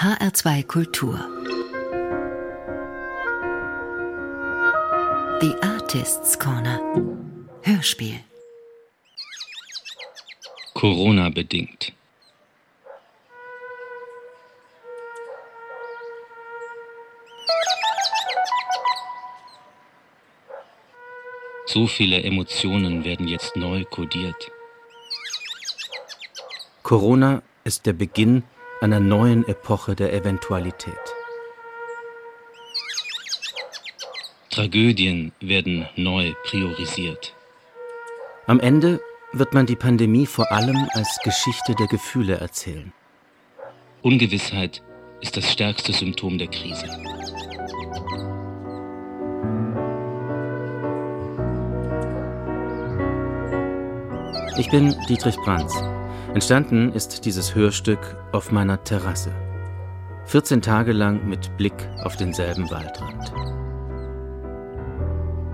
HR2 Kultur The Artists Corner Hörspiel Corona bedingt. So viele Emotionen werden jetzt neu kodiert. Corona ist der Beginn einer neuen Epoche der Eventualität. Tragödien werden neu priorisiert. Am Ende wird man die Pandemie vor allem als Geschichte der Gefühle erzählen. Ungewissheit ist das stärkste Symptom der Krise. Ich bin Dietrich Brandt. Entstanden ist dieses Hörstück auf meiner Terrasse. 14 Tage lang mit Blick auf denselben Waldrand.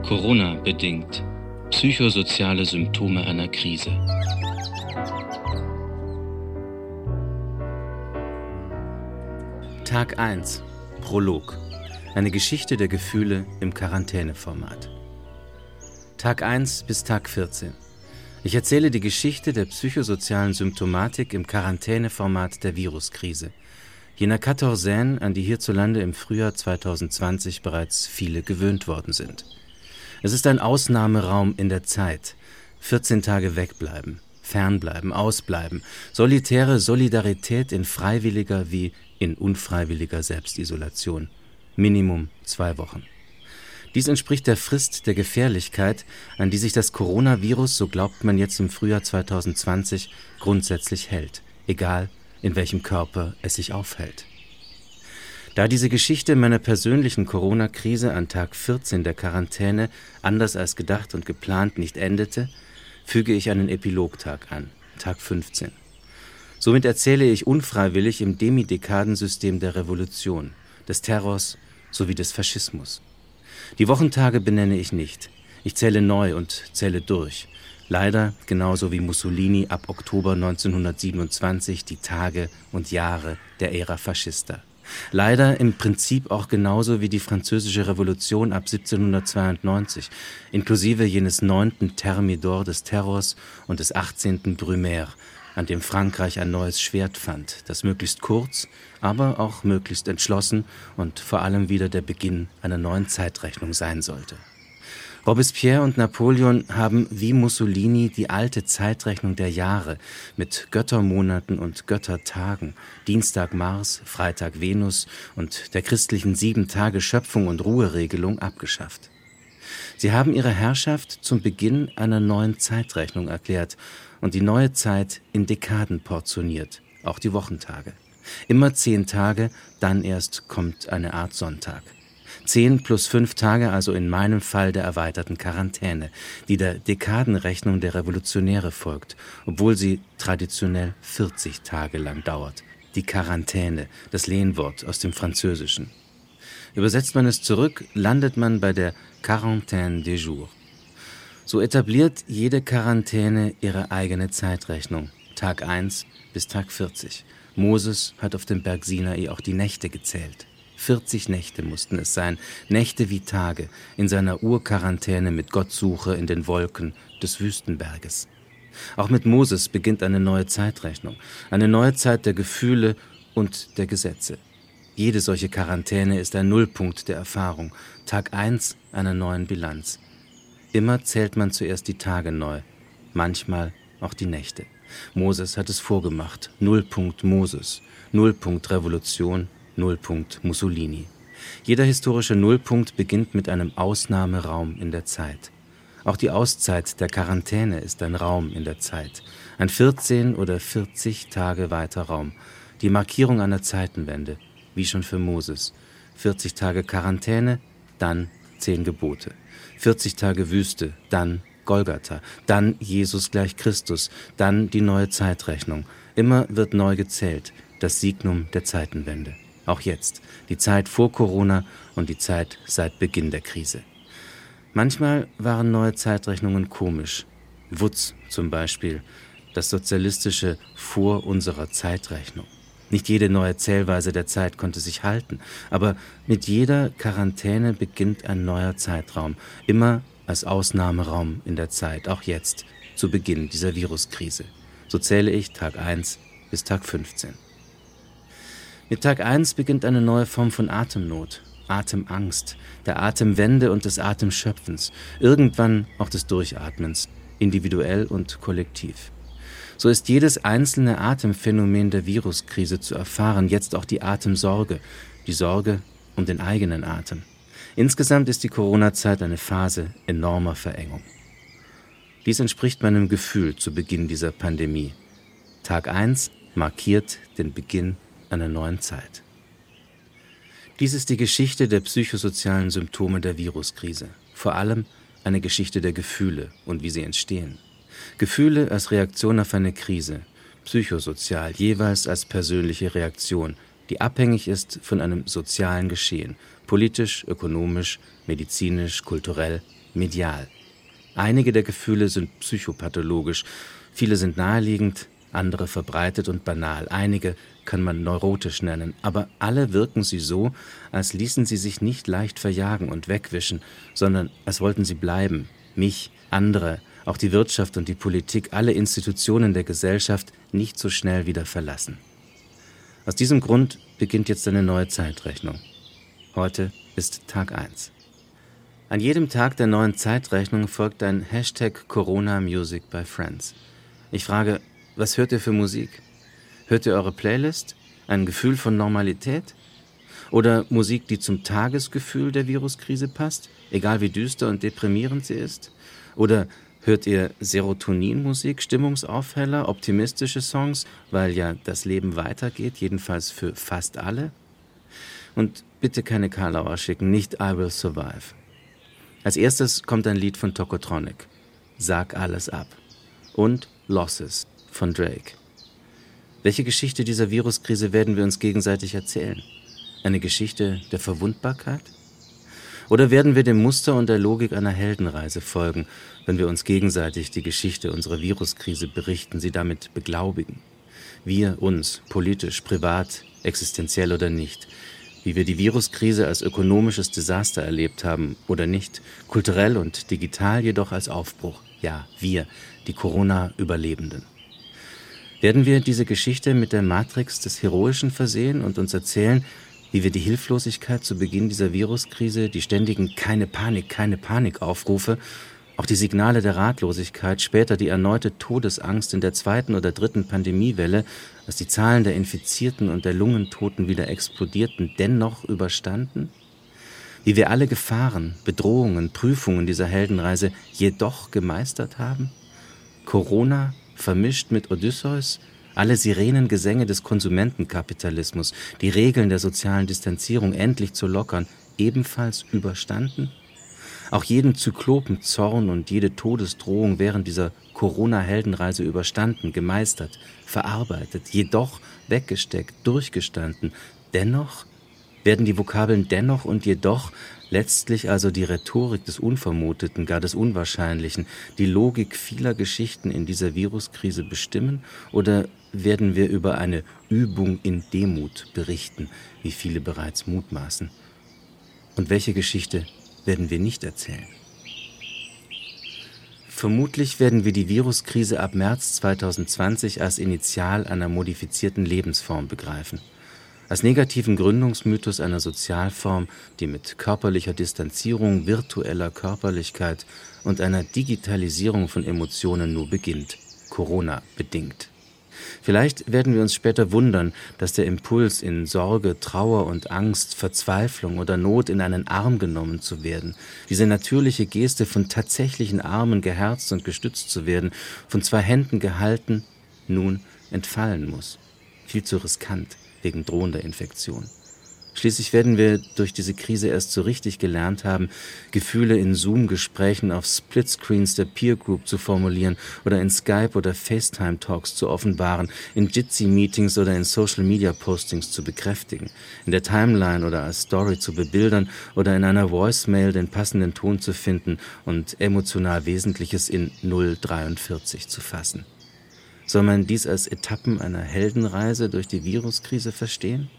Corona bedingt. Psychosoziale Symptome einer Krise. Tag 1. Prolog. Eine Geschichte der Gefühle im Quarantäneformat. Tag 1 bis Tag 14. Ich erzähle die Geschichte der psychosozialen Symptomatik im Quarantäneformat der Viruskrise. Jener Quatorzaine, an die hierzulande im Frühjahr 2020 bereits viele gewöhnt worden sind. Es ist ein Ausnahmeraum in der Zeit. 14 Tage wegbleiben, fernbleiben, ausbleiben. Solitäre Solidarität in freiwilliger wie in unfreiwilliger Selbstisolation. Minimum zwei Wochen. Dies entspricht der Frist der Gefährlichkeit, an die sich das Coronavirus, so glaubt man jetzt im Frühjahr 2020, grundsätzlich hält, egal in welchem Körper es sich aufhält. Da diese Geschichte meiner persönlichen Corona-Krise an Tag 14 der Quarantäne anders als gedacht und geplant nicht endete, füge ich einen Epilogtag an, Tag 15. Somit erzähle ich unfreiwillig im Demidekadensystem der Revolution, des Terrors sowie des Faschismus. Die Wochentage benenne ich nicht. Ich zähle neu und zähle durch. Leider genauso wie Mussolini ab Oktober 1927 die Tage und Jahre der Ära Faschista. Leider im Prinzip auch genauso wie die Französische Revolution ab 1792, inklusive jenes neunten Thermidor des Terrors und des achtzehnten Brumaire, an dem Frankreich ein neues Schwert fand, das möglichst kurz, aber auch möglichst entschlossen und vor allem wieder der Beginn einer neuen Zeitrechnung sein sollte. Robespierre und Napoleon haben wie Mussolini die alte Zeitrechnung der Jahre mit Göttermonaten und Göttertagen, Dienstag Mars, Freitag Venus und der christlichen sieben Tage Schöpfung und Ruheregelung abgeschafft. Sie haben ihre Herrschaft zum Beginn einer neuen Zeitrechnung erklärt und die neue Zeit in Dekaden portioniert, auch die Wochentage. Immer zehn Tage, dann erst kommt eine Art Sonntag. Zehn plus fünf Tage also in meinem Fall der erweiterten Quarantäne, die der Dekadenrechnung der Revolutionäre folgt, obwohl sie traditionell 40 Tage lang dauert. Die Quarantäne, das Lehnwort aus dem Französischen. Übersetzt man es zurück, landet man bei der Quarantaine des jours. So etabliert jede Quarantäne ihre eigene Zeitrechnung, Tag 1 bis Tag 40. Moses hat auf dem Berg Sinai auch die Nächte gezählt. 40 Nächte mussten es sein, Nächte wie Tage, in seiner Urquarantäne mit Gottsuche in den Wolken des Wüstenberges. Auch mit Moses beginnt eine neue Zeitrechnung, eine neue Zeit der Gefühle und der Gesetze. Jede solche Quarantäne ist ein Nullpunkt der Erfahrung, Tag 1 einer neuen Bilanz. Immer zählt man zuerst die Tage neu, manchmal auch die Nächte. Moses hat es vorgemacht. Nullpunkt Moses, Nullpunkt Revolution, Nullpunkt Mussolini. Jeder historische Nullpunkt beginnt mit einem Ausnahmeraum in der Zeit. Auch die Auszeit der Quarantäne ist ein Raum in der Zeit, ein 14 oder 40 Tage weiter Raum, die Markierung einer Zeitenwende, wie schon für Moses. 40 Tage Quarantäne, dann zehn Gebote. 40 Tage Wüste, dann Golgatha, dann Jesus gleich Christus, dann die neue Zeitrechnung. Immer wird neu gezählt, das Signum der Zeitenwende. Auch jetzt, die Zeit vor Corona und die Zeit seit Beginn der Krise. Manchmal waren neue Zeitrechnungen komisch. Wutz zum Beispiel, das sozialistische Vor unserer Zeitrechnung. Nicht jede neue Zählweise der Zeit konnte sich halten, aber mit jeder Quarantäne beginnt ein neuer Zeitraum, immer als Ausnahmeraum in der Zeit, auch jetzt, zu Beginn dieser Viruskrise. So zähle ich Tag 1 bis Tag 15. Mit Tag 1 beginnt eine neue Form von Atemnot, Atemangst, der Atemwende und des Atemschöpfens, irgendwann auch des Durchatmens, individuell und kollektiv. So ist jedes einzelne Atemphänomen der Viruskrise zu erfahren, jetzt auch die Atemsorge, die Sorge um den eigenen Atem. Insgesamt ist die Corona-Zeit eine Phase enormer Verengung. Dies entspricht meinem Gefühl zu Beginn dieser Pandemie. Tag 1 markiert den Beginn einer neuen Zeit. Dies ist die Geschichte der psychosozialen Symptome der Viruskrise, vor allem eine Geschichte der Gefühle und wie sie entstehen. Gefühle als Reaktion auf eine Krise, psychosozial jeweils als persönliche Reaktion, die abhängig ist von einem sozialen Geschehen, politisch, ökonomisch, medizinisch, kulturell, medial. Einige der Gefühle sind psychopathologisch, viele sind naheliegend, andere verbreitet und banal, einige kann man neurotisch nennen, aber alle wirken sie so, als ließen sie sich nicht leicht verjagen und wegwischen, sondern als wollten sie bleiben, mich, andere, auch die Wirtschaft und die Politik, alle Institutionen der Gesellschaft nicht so schnell wieder verlassen. Aus diesem Grund beginnt jetzt eine neue Zeitrechnung. Heute ist Tag 1. An jedem Tag der neuen Zeitrechnung folgt ein Hashtag Corona Music by Friends. Ich frage, was hört ihr für Musik? Hört ihr eure Playlist? Ein Gefühl von Normalität? Oder Musik, die zum Tagesgefühl der Viruskrise passt, egal wie düster und deprimierend sie ist? Oder hört ihr Serotoninmusik, Stimmungsaufheller, optimistische Songs, weil ja das Leben weitergeht, jedenfalls für fast alle? Und bitte keine Karlauer schicken, nicht I Will Survive. Als erstes kommt ein Lied von Tokotronic, Sag alles ab. Und Losses von Drake. Welche Geschichte dieser Viruskrise werden wir uns gegenseitig erzählen? Eine Geschichte der Verwundbarkeit? Oder werden wir dem Muster und der Logik einer Heldenreise folgen, wenn wir uns gegenseitig die Geschichte unserer Viruskrise berichten, sie damit beglaubigen? Wir uns, politisch, privat, existenziell oder nicht, wie wir die Viruskrise als ökonomisches Desaster erlebt haben oder nicht, kulturell und digital jedoch als Aufbruch. Ja, wir, die Corona-Überlebenden. Werden wir diese Geschichte mit der Matrix des Heroischen versehen und uns erzählen, wie wir die Hilflosigkeit zu Beginn dieser Viruskrise, die ständigen keine Panik, keine Panik Aufrufe, auch die Signale der Ratlosigkeit, später die erneute Todesangst in der zweiten oder dritten Pandemiewelle, als die Zahlen der Infizierten und der Lungentoten wieder explodierten, dennoch überstanden? Wie wir alle Gefahren, Bedrohungen, Prüfungen dieser Heldenreise jedoch gemeistert haben? Corona vermischt mit Odysseus, alle Sirenengesänge des Konsumentenkapitalismus, die Regeln der sozialen Distanzierung endlich zu lockern, ebenfalls überstanden? Auch jeden Zyklopenzorn und jede Todesdrohung während dieser Corona-Heldenreise überstanden, gemeistert, verarbeitet, jedoch weggesteckt, durchgestanden. Dennoch werden die Vokabeln dennoch und jedoch letztlich also die Rhetorik des Unvermuteten, gar des Unwahrscheinlichen, die Logik vieler Geschichten in dieser Viruskrise bestimmen? Oder werden wir über eine Übung in Demut berichten, wie viele bereits mutmaßen? Und welche Geschichte werden wir nicht erzählen? Vermutlich werden wir die Viruskrise ab März 2020 als Initial einer modifizierten Lebensform begreifen als negativen Gründungsmythos einer Sozialform, die mit körperlicher Distanzierung, virtueller Körperlichkeit und einer Digitalisierung von Emotionen nur beginnt, Corona bedingt. Vielleicht werden wir uns später wundern, dass der Impuls in Sorge, Trauer und Angst, Verzweiflung oder Not in einen Arm genommen zu werden, diese natürliche Geste von tatsächlichen Armen geherzt und gestützt zu werden, von zwei Händen gehalten, nun entfallen muss. Viel zu riskant wegen drohender Infektion. Schließlich werden wir durch diese Krise erst so richtig gelernt haben, Gefühle in Zoom-Gesprächen auf Splitscreens der Peer Group zu formulieren oder in Skype oder FaceTime-Talks zu offenbaren, in Jitsi-Meetings oder in Social-Media-Postings zu bekräftigen, in der Timeline oder als Story zu bebildern oder in einer Voicemail den passenden Ton zu finden und emotional Wesentliches in 043 zu fassen. Soll man dies als Etappen einer Heldenreise durch die Viruskrise verstehen?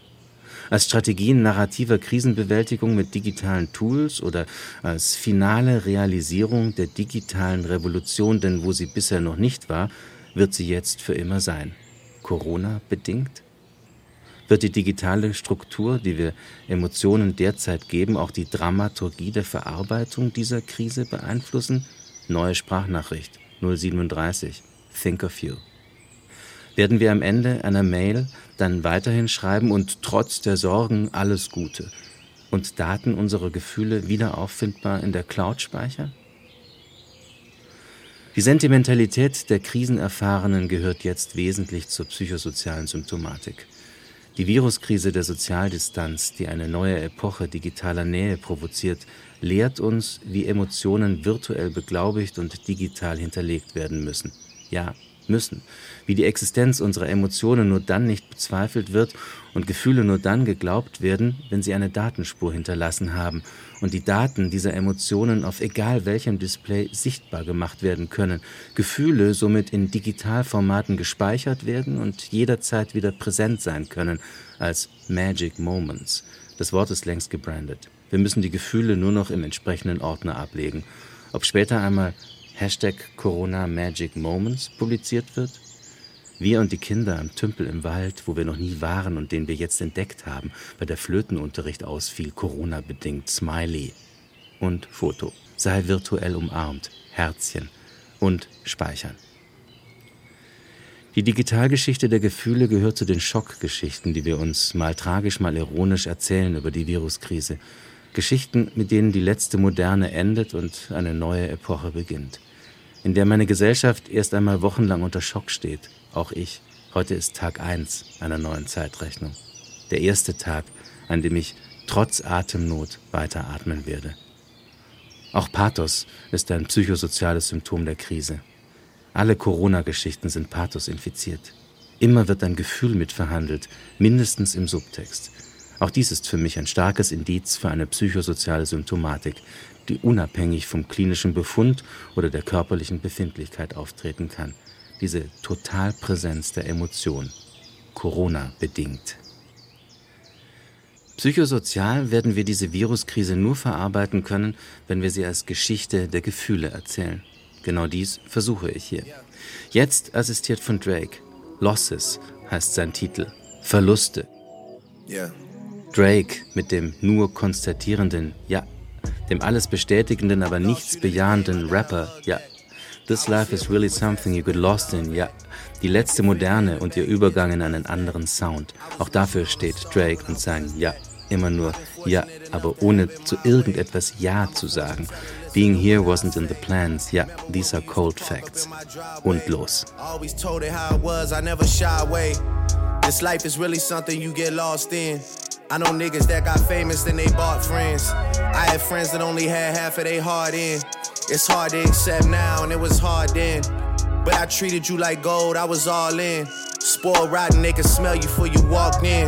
Als Strategien narrativer Krisenbewältigung mit digitalen Tools oder als finale Realisierung der digitalen Revolution, denn wo sie bisher noch nicht war, wird sie jetzt für immer sein. Corona bedingt? Wird die digitale Struktur, die wir Emotionen derzeit geben, auch die Dramaturgie der Verarbeitung dieser Krise beeinflussen? Neue Sprachnachricht 037 Think of You. Werden wir am Ende einer Mail dann weiterhin schreiben und trotz der Sorgen alles Gute und Daten unserer Gefühle wieder auffindbar in der Cloud speichern? Die Sentimentalität der Krisenerfahrenen gehört jetzt wesentlich zur psychosozialen Symptomatik. Die Viruskrise der Sozialdistanz, die eine neue Epoche digitaler Nähe provoziert, lehrt uns, wie Emotionen virtuell beglaubigt und digital hinterlegt werden müssen. Ja, müssen, wie die Existenz unserer Emotionen nur dann nicht bezweifelt wird und Gefühle nur dann geglaubt werden, wenn sie eine Datenspur hinterlassen haben und die Daten dieser Emotionen auf egal welchem Display sichtbar gemacht werden können, Gefühle somit in Digitalformaten gespeichert werden und jederzeit wieder präsent sein können als Magic Moments. Das Wort ist längst gebrandet. Wir müssen die Gefühle nur noch im entsprechenden Ordner ablegen. Ob später einmal Hashtag Corona Magic Moments publiziert wird? Wir und die Kinder am Tümpel im Wald, wo wir noch nie waren und den wir jetzt entdeckt haben, weil der Flötenunterricht ausfiel, Corona-bedingt, Smiley. Und Foto. Sei virtuell umarmt, Herzchen und speichern. Die Digitalgeschichte der Gefühle gehört zu den Schockgeschichten, die wir uns mal tragisch, mal ironisch erzählen über die Viruskrise. Geschichten, mit denen die letzte Moderne endet und eine neue Epoche beginnt in der meine Gesellschaft erst einmal wochenlang unter Schock steht. Auch ich. Heute ist Tag 1 einer neuen Zeitrechnung. Der erste Tag, an dem ich trotz Atemnot weiteratmen werde. Auch Pathos ist ein psychosoziales Symptom der Krise. Alle Corona-Geschichten sind Pathos infiziert. Immer wird ein Gefühl mitverhandelt, mindestens im Subtext. Auch dies ist für mich ein starkes Indiz für eine psychosoziale Symptomatik, die unabhängig vom klinischen Befund oder der körperlichen Befindlichkeit auftreten kann. Diese Totalpräsenz der Emotion, Corona bedingt. Psychosozial werden wir diese Viruskrise nur verarbeiten können, wenn wir sie als Geschichte der Gefühle erzählen. Genau dies versuche ich hier. Jetzt assistiert von Drake. Losses heißt sein Titel. Verluste. Drake mit dem nur konstatierenden Ja dem alles bestätigenden, aber nichts bejahenden Rapper, ja. This life is really something you get lost in, ja. Die letzte Moderne und ihr Übergang in einen anderen Sound. Auch dafür steht Drake und sein Ja. Immer nur Ja, aber ohne zu irgendetwas Ja zu sagen. Being here wasn't in the plans. Yeah, these are cold facts. Und los. This life is really something you get lost in. I know niggas that got famous and they bought friends. I had friends that only had half of their heart in. It's hard to accept now, and it was hard then. But I treated you like gold, I was all in. Spoiled rotten, they could smell you before you walked in.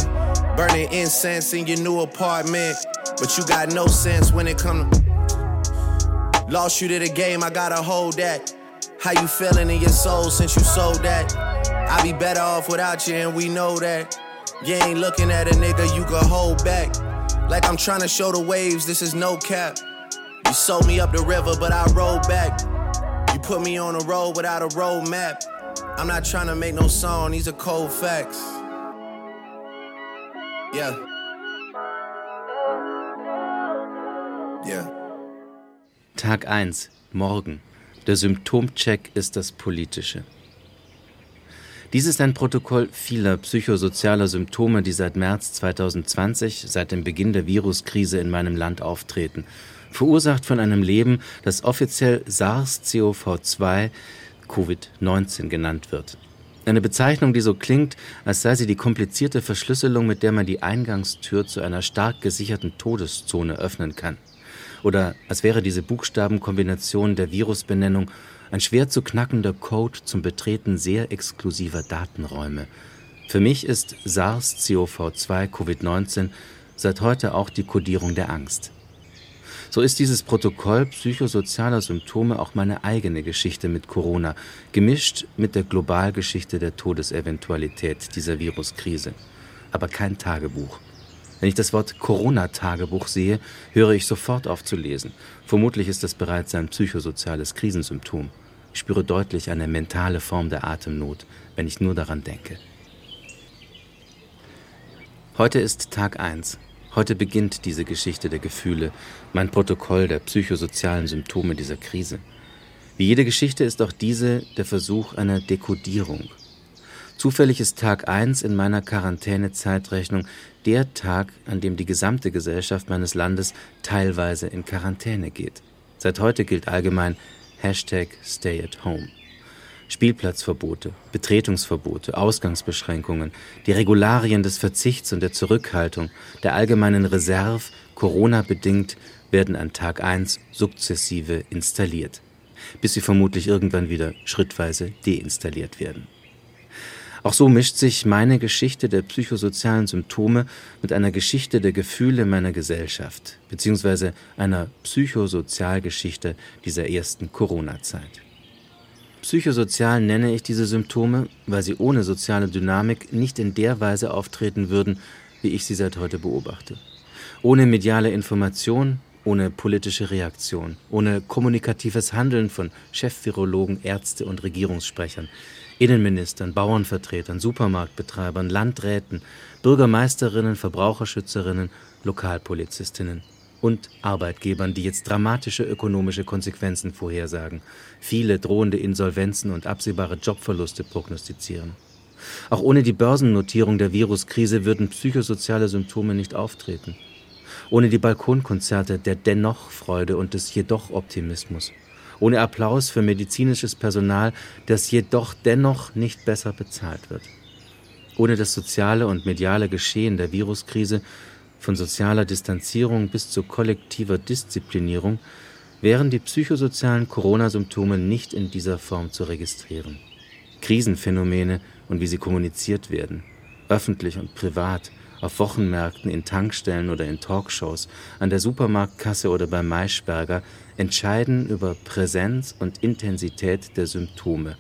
Burning incense in your new apartment. But you got no sense when it come to. Lost you to the game, I gotta hold that. How you feeling in your soul since you sold that? I'd be better off without you, and we know that. You ain't looking at a nigga you can hold back. Like I'm trying to show the waves, this is no cap. You sold me up the river, but I rode back. You put me on a road without a road map. I'm not trying to make no song, these are cold facts. Yeah. Yeah. Tag 1, morgen. Der Symptomcheck ist das Politische. Dies ist ein Protokoll vieler psychosozialer Symptome, die seit März 2020, seit dem Beginn der Viruskrise in meinem Land auftreten, verursacht von einem Leben, das offiziell SARS-CoV-2 Covid-19 genannt wird. Eine Bezeichnung, die so klingt, als sei sie die komplizierte Verschlüsselung, mit der man die Eingangstür zu einer stark gesicherten Todeszone öffnen kann. Oder als wäre diese Buchstabenkombination der Virusbenennung ein schwer zu knackender Code zum Betreten sehr exklusiver Datenräume. Für mich ist SARS-CoV-2 Covid-19 seit heute auch die Kodierung der Angst. So ist dieses Protokoll psychosozialer Symptome auch meine eigene Geschichte mit Corona, gemischt mit der Globalgeschichte der Todeseventualität dieser Viruskrise. Aber kein Tagebuch. Wenn ich das Wort Corona-Tagebuch sehe, höre ich sofort auf zu lesen. Vermutlich ist das bereits ein psychosoziales Krisensymptom. Ich spüre deutlich eine mentale Form der Atemnot, wenn ich nur daran denke. Heute ist Tag 1. Heute beginnt diese Geschichte der Gefühle, mein Protokoll der psychosozialen Symptome dieser Krise. Wie jede Geschichte ist auch diese der Versuch einer Dekodierung. Zufällig ist Tag 1 in meiner Quarantänezeitrechnung der Tag, an dem die gesamte Gesellschaft meines Landes teilweise in Quarantäne geht. Seit heute gilt allgemein Hashtag Stay at Home. Spielplatzverbote, Betretungsverbote, Ausgangsbeschränkungen, die Regularien des Verzichts und der Zurückhaltung, der allgemeinen Reserve, Corona bedingt, werden an Tag 1 sukzessive installiert, bis sie vermutlich irgendwann wieder schrittweise deinstalliert werden. Auch so mischt sich meine Geschichte der psychosozialen Symptome mit einer Geschichte der Gefühle meiner Gesellschaft, beziehungsweise einer Psychosozialgeschichte dieser ersten Corona-Zeit. Psychosozial nenne ich diese Symptome, weil sie ohne soziale Dynamik nicht in der Weise auftreten würden, wie ich sie seit heute beobachte. Ohne mediale Information, ohne politische Reaktion, ohne kommunikatives Handeln von Chefvirologen, Ärzte und Regierungssprechern, Innenministern, Bauernvertretern, Supermarktbetreibern, Landräten, Bürgermeisterinnen, Verbraucherschützerinnen, Lokalpolizistinnen und Arbeitgebern, die jetzt dramatische ökonomische Konsequenzen vorhersagen, viele drohende Insolvenzen und absehbare Jobverluste prognostizieren. Auch ohne die Börsennotierung der Viruskrise würden psychosoziale Symptome nicht auftreten. Ohne die Balkonkonzerte der Dennoch-Freude und des Jedoch-Optimismus. Ohne Applaus für medizinisches Personal, das jedoch dennoch nicht besser bezahlt wird. Ohne das soziale und mediale Geschehen der Viruskrise von sozialer Distanzierung bis zu kollektiver Disziplinierung, wären die psychosozialen Corona-Symptome nicht in dieser Form zu registrieren. Krisenphänomene und wie sie kommuniziert werden, öffentlich und privat, auf Wochenmärkten, in Tankstellen oder in Talkshows, an der Supermarktkasse oder beim Maischberger, entscheiden über Präsenz und Intensität der Symptome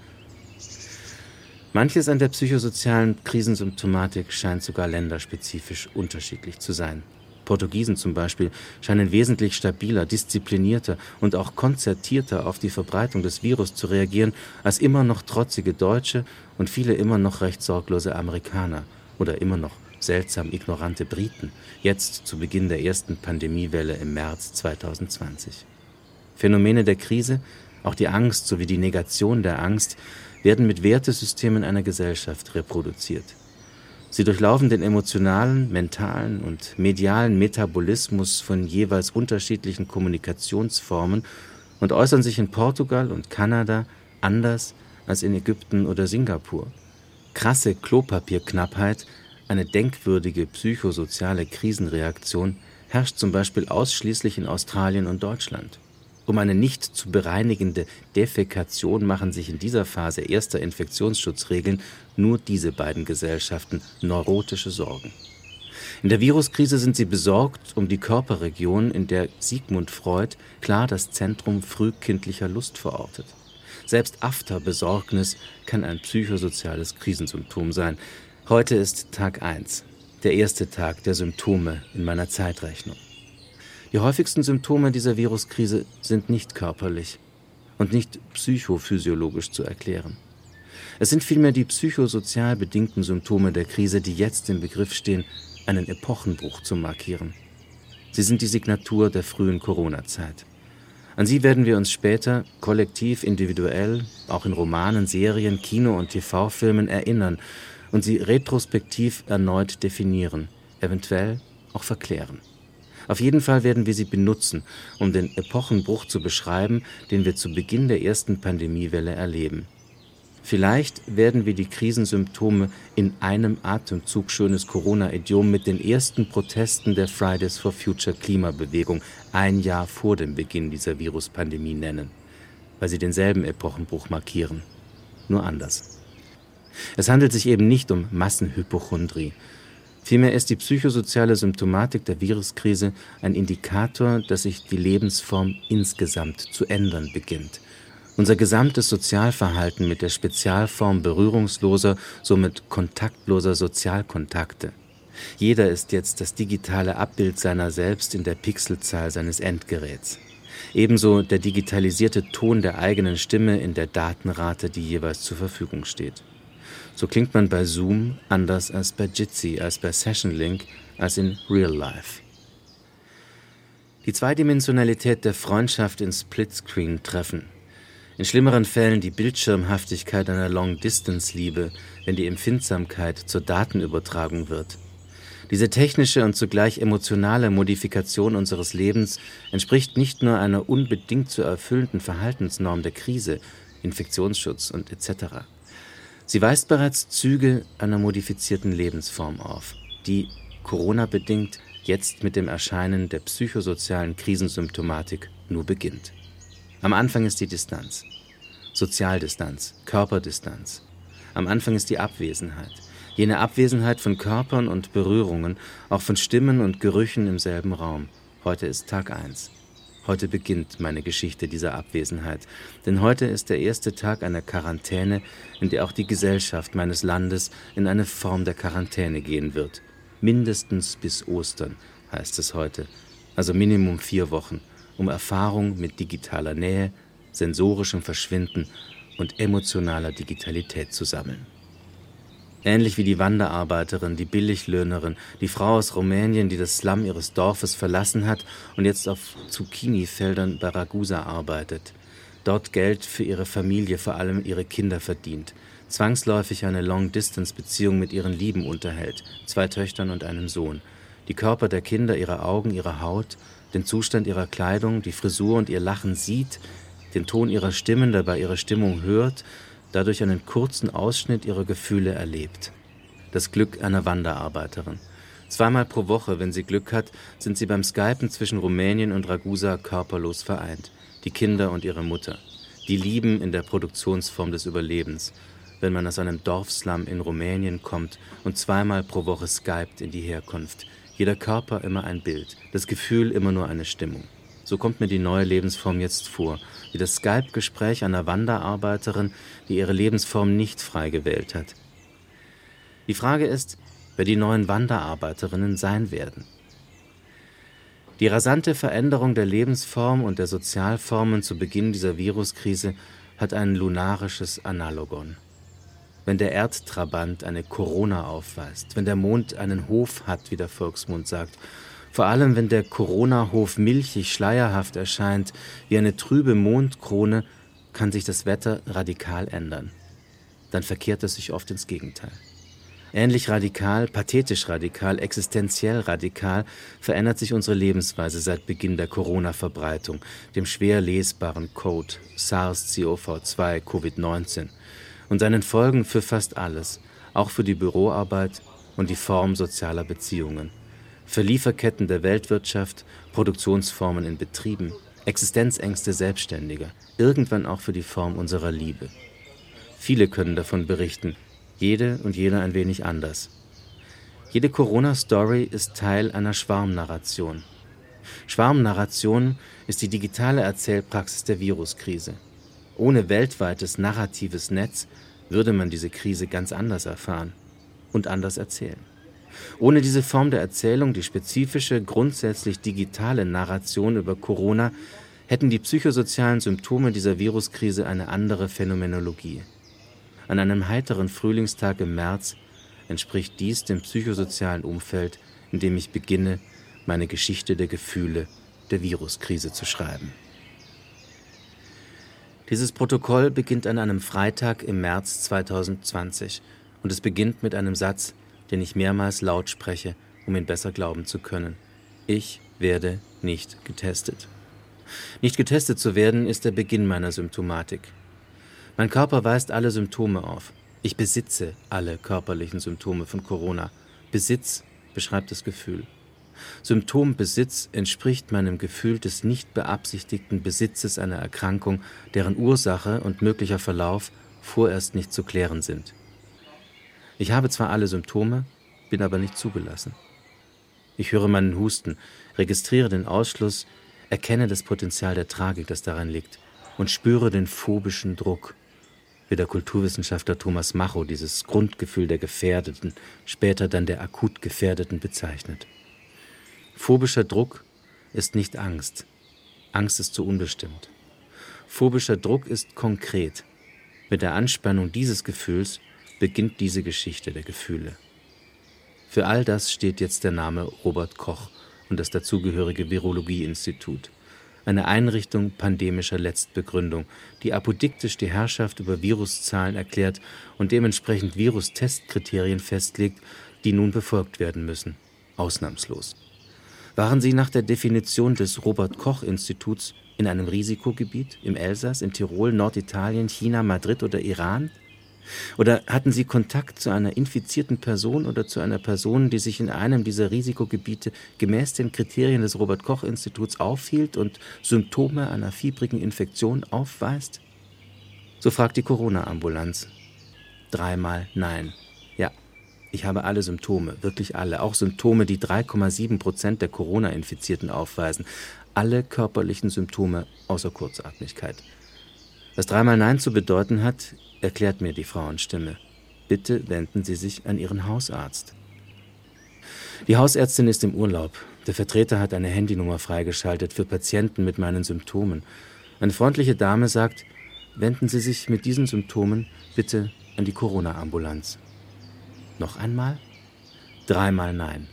Manches an der psychosozialen Krisensymptomatik scheint sogar länderspezifisch unterschiedlich zu sein. Portugiesen zum Beispiel scheinen wesentlich stabiler, disziplinierter und auch konzertierter auf die Verbreitung des Virus zu reagieren als immer noch trotzige Deutsche und viele immer noch recht sorglose Amerikaner oder immer noch seltsam ignorante Briten, jetzt zu Beginn der ersten Pandemiewelle im März 2020. Phänomene der Krise, auch die Angst sowie die Negation der Angst, werden mit Wertesystemen einer Gesellschaft reproduziert. Sie durchlaufen den emotionalen, mentalen und medialen Metabolismus von jeweils unterschiedlichen Kommunikationsformen und äußern sich in Portugal und Kanada anders als in Ägypten oder Singapur. Krasse Klopapierknappheit, eine denkwürdige psychosoziale Krisenreaktion herrscht zum Beispiel ausschließlich in Australien und Deutschland. Um eine nicht zu bereinigende Defekation machen sich in dieser Phase erster Infektionsschutzregeln nur diese beiden Gesellschaften neurotische Sorgen. In der Viruskrise sind sie besorgt um die Körperregion, in der Sigmund Freud klar das Zentrum frühkindlicher Lust verortet. Selbst After-Besorgnis kann ein psychosoziales Krisensymptom sein. Heute ist Tag 1, der erste Tag der Symptome in meiner Zeitrechnung. Die häufigsten Symptome dieser Viruskrise sind nicht körperlich und nicht psychophysiologisch zu erklären. Es sind vielmehr die psychosozial bedingten Symptome der Krise, die jetzt im Begriff stehen, einen Epochenbruch zu markieren. Sie sind die Signatur der frühen Corona-Zeit. An sie werden wir uns später kollektiv, individuell, auch in Romanen, Serien, Kino- und TV-Filmen erinnern und sie retrospektiv erneut definieren, eventuell auch verklären. Auf jeden Fall werden wir sie benutzen, um den Epochenbruch zu beschreiben, den wir zu Beginn der ersten Pandemiewelle erleben. Vielleicht werden wir die Krisensymptome in einem Atemzug schönes Corona-Idiom mit den ersten Protesten der Fridays for Future Klimabewegung ein Jahr vor dem Beginn dieser Viruspandemie nennen, weil sie denselben Epochenbruch markieren, nur anders. Es handelt sich eben nicht um Massenhypochondrie, Vielmehr ist die psychosoziale Symptomatik der Viruskrise ein Indikator, dass sich die Lebensform insgesamt zu ändern beginnt. Unser gesamtes Sozialverhalten mit der Spezialform berührungsloser, somit kontaktloser Sozialkontakte. Jeder ist jetzt das digitale Abbild seiner selbst in der Pixelzahl seines Endgeräts. Ebenso der digitalisierte Ton der eigenen Stimme in der Datenrate, die jeweils zur Verfügung steht. So klingt man bei Zoom anders als bei Jitsi, als bei Session Link, als in Real Life. Die Zweidimensionalität der Freundschaft in Splitscreen-Treffen. In schlimmeren Fällen die Bildschirmhaftigkeit einer Long-Distance-Liebe, wenn die Empfindsamkeit zur Datenübertragung wird. Diese technische und zugleich emotionale Modifikation unseres Lebens entspricht nicht nur einer unbedingt zu erfüllenden Verhaltensnorm der Krise, Infektionsschutz und etc. Sie weist bereits Züge einer modifizierten Lebensform auf, die, Corona-bedingt, jetzt mit dem Erscheinen der psychosozialen Krisensymptomatik nur beginnt. Am Anfang ist die Distanz, Sozialdistanz, Körperdistanz. Am Anfang ist die Abwesenheit, jene Abwesenheit von Körpern und Berührungen, auch von Stimmen und Gerüchen im selben Raum. Heute ist Tag 1. Heute beginnt meine Geschichte dieser Abwesenheit, denn heute ist der erste Tag einer Quarantäne, in der auch die Gesellschaft meines Landes in eine Form der Quarantäne gehen wird. Mindestens bis Ostern, heißt es heute, also Minimum vier Wochen, um Erfahrung mit digitaler Nähe, sensorischem Verschwinden und emotionaler Digitalität zu sammeln. Ähnlich wie die Wanderarbeiterin, die Billiglöhnerin, die Frau aus Rumänien, die das Slum ihres Dorfes verlassen hat und jetzt auf Zucchini-Feldern bei Ragusa arbeitet. Dort Geld für ihre Familie, vor allem ihre Kinder verdient. Zwangsläufig eine Long-Distance-Beziehung mit ihren Lieben unterhält, zwei Töchtern und einem Sohn. Die Körper der Kinder, ihre Augen, ihre Haut, den Zustand ihrer Kleidung, die Frisur und ihr Lachen sieht, den Ton ihrer Stimmen, dabei ihre Stimmung hört dadurch einen kurzen Ausschnitt ihrer Gefühle erlebt. Das Glück einer Wanderarbeiterin. Zweimal pro Woche, wenn sie Glück hat, sind sie beim Skypen zwischen Rumänien und Ragusa körperlos vereint. Die Kinder und ihre Mutter. Die lieben in der Produktionsform des Überlebens, wenn man aus einem Dorfslum in Rumänien kommt und zweimal pro Woche skypt in die Herkunft. Jeder Körper immer ein Bild, das Gefühl immer nur eine Stimmung. So kommt mir die neue Lebensform jetzt vor, wie das Skype-Gespräch einer Wanderarbeiterin, die ihre Lebensform nicht frei gewählt hat. Die Frage ist, wer die neuen Wanderarbeiterinnen sein werden. Die rasante Veränderung der Lebensform und der Sozialformen zu Beginn dieser Viruskrise hat ein lunarisches Analogon. Wenn der Erdtrabant eine Corona aufweist, wenn der Mond einen Hof hat, wie der Volksmund sagt, vor allem wenn der Corona-Hof milchig schleierhaft erscheint, wie eine trübe Mondkrone, kann sich das Wetter radikal ändern. Dann verkehrt es sich oft ins Gegenteil. Ähnlich radikal, pathetisch radikal, existenziell radikal verändert sich unsere Lebensweise seit Beginn der Corona-Verbreitung, dem schwer lesbaren Code SARS-CoV-2 Covid-19 und seinen Folgen für fast alles, auch für die Büroarbeit und die Form sozialer Beziehungen für Lieferketten der Weltwirtschaft, Produktionsformen in Betrieben, Existenzängste Selbstständiger, irgendwann auch für die Form unserer Liebe. Viele können davon berichten, jede und jeder ein wenig anders. Jede Corona-Story ist Teil einer Schwarmnarration. Schwarmnarration ist die digitale Erzählpraxis der Viruskrise. Ohne weltweites narratives Netz würde man diese Krise ganz anders erfahren und anders erzählen. Ohne diese Form der Erzählung, die spezifische, grundsätzlich digitale Narration über Corona, hätten die psychosozialen Symptome dieser Viruskrise eine andere Phänomenologie. An einem heiteren Frühlingstag im März entspricht dies dem psychosozialen Umfeld, in dem ich beginne, meine Geschichte der Gefühle der Viruskrise zu schreiben. Dieses Protokoll beginnt an einem Freitag im März 2020 und es beginnt mit einem Satz, den ich mehrmals laut spreche, um ihn besser glauben zu können. Ich werde nicht getestet. Nicht getestet zu werden ist der Beginn meiner Symptomatik. Mein Körper weist alle Symptome auf. Ich besitze alle körperlichen Symptome von Corona. Besitz beschreibt das Gefühl. Symptombesitz entspricht meinem Gefühl des nicht beabsichtigten Besitzes einer Erkrankung, deren Ursache und möglicher Verlauf vorerst nicht zu klären sind. Ich habe zwar alle Symptome, bin aber nicht zugelassen. Ich höre meinen Husten, registriere den Ausschluss, erkenne das Potenzial der Tragik, das daran liegt, und spüre den phobischen Druck, wie der Kulturwissenschaftler Thomas Macho dieses Grundgefühl der Gefährdeten, später dann der akut Gefährdeten bezeichnet. Phobischer Druck ist nicht Angst. Angst ist zu unbestimmt. Phobischer Druck ist konkret. Mit der Anspannung dieses Gefühls beginnt diese Geschichte der Gefühle. Für all das steht jetzt der Name Robert Koch und das dazugehörige Virologieinstitut eine Einrichtung pandemischer Letztbegründung, die apodiktisch die Herrschaft über Viruszahlen erklärt und dementsprechend Virustestkriterien festlegt, die nun befolgt werden müssen, ausnahmslos. Waren Sie nach der Definition des Robert Koch Instituts in einem Risikogebiet, im Elsass, in Tirol, Norditalien, China, Madrid oder Iran? Oder hatten Sie Kontakt zu einer infizierten Person oder zu einer Person, die sich in einem dieser Risikogebiete gemäß den Kriterien des Robert Koch Instituts aufhielt und Symptome einer fiebrigen Infektion aufweist? So fragt die Corona-Ambulanz. Dreimal nein. Ja, ich habe alle Symptome, wirklich alle, auch Symptome, die 3,7 Prozent der Corona-Infizierten aufweisen. Alle körperlichen Symptome außer Kurzatmigkeit. Was dreimal Nein zu bedeuten hat, erklärt mir die Frauenstimme. Bitte wenden Sie sich an Ihren Hausarzt. Die Hausärztin ist im Urlaub. Der Vertreter hat eine Handynummer freigeschaltet für Patienten mit meinen Symptomen. Eine freundliche Dame sagt, wenden Sie sich mit diesen Symptomen bitte an die Corona-Ambulanz. Noch einmal? Dreimal Nein.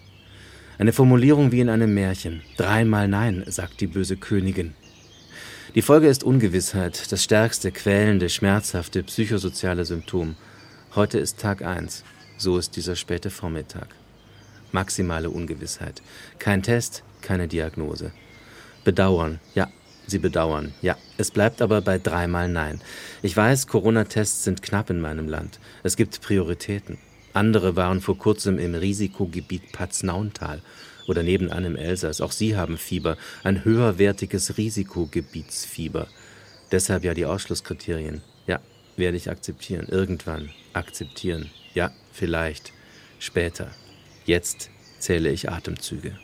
Eine Formulierung wie in einem Märchen. Dreimal Nein, sagt die böse Königin. Die Folge ist Ungewissheit, das stärkste, quälende, schmerzhafte psychosoziale Symptom. Heute ist Tag 1. So ist dieser späte Vormittag. Maximale Ungewissheit. Kein Test, keine Diagnose. Bedauern, ja, Sie bedauern, ja. Es bleibt aber bei dreimal Nein. Ich weiß, Corona-Tests sind knapp in meinem Land. Es gibt Prioritäten. Andere waren vor kurzem im Risikogebiet Paznauntal oder nebenan im Elsass. Auch sie haben Fieber, ein höherwertiges Risikogebietsfieber. Deshalb ja die Ausschlusskriterien. Ja, werde ich akzeptieren. Irgendwann akzeptieren. Ja, vielleicht. Später. Jetzt zähle ich Atemzüge.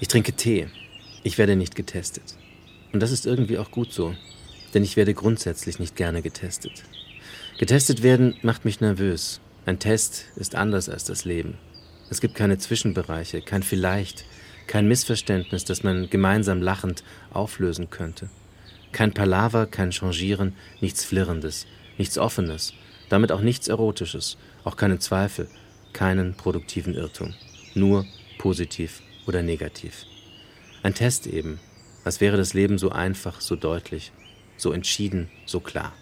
Ich trinke Tee. Ich werde nicht getestet. Und das ist irgendwie auch gut so, denn ich werde grundsätzlich nicht gerne getestet. Getestet werden macht mich nervös. Ein Test ist anders als das Leben. Es gibt keine Zwischenbereiche, kein Vielleicht, kein Missverständnis, das man gemeinsam lachend auflösen könnte. Kein Palaver, kein Changieren, nichts Flirrendes, nichts Offenes, damit auch nichts Erotisches, auch keinen Zweifel, keinen produktiven Irrtum. Nur positiv oder negativ. Ein Test eben. Was wäre das Leben so einfach, so deutlich, so entschieden, so klar?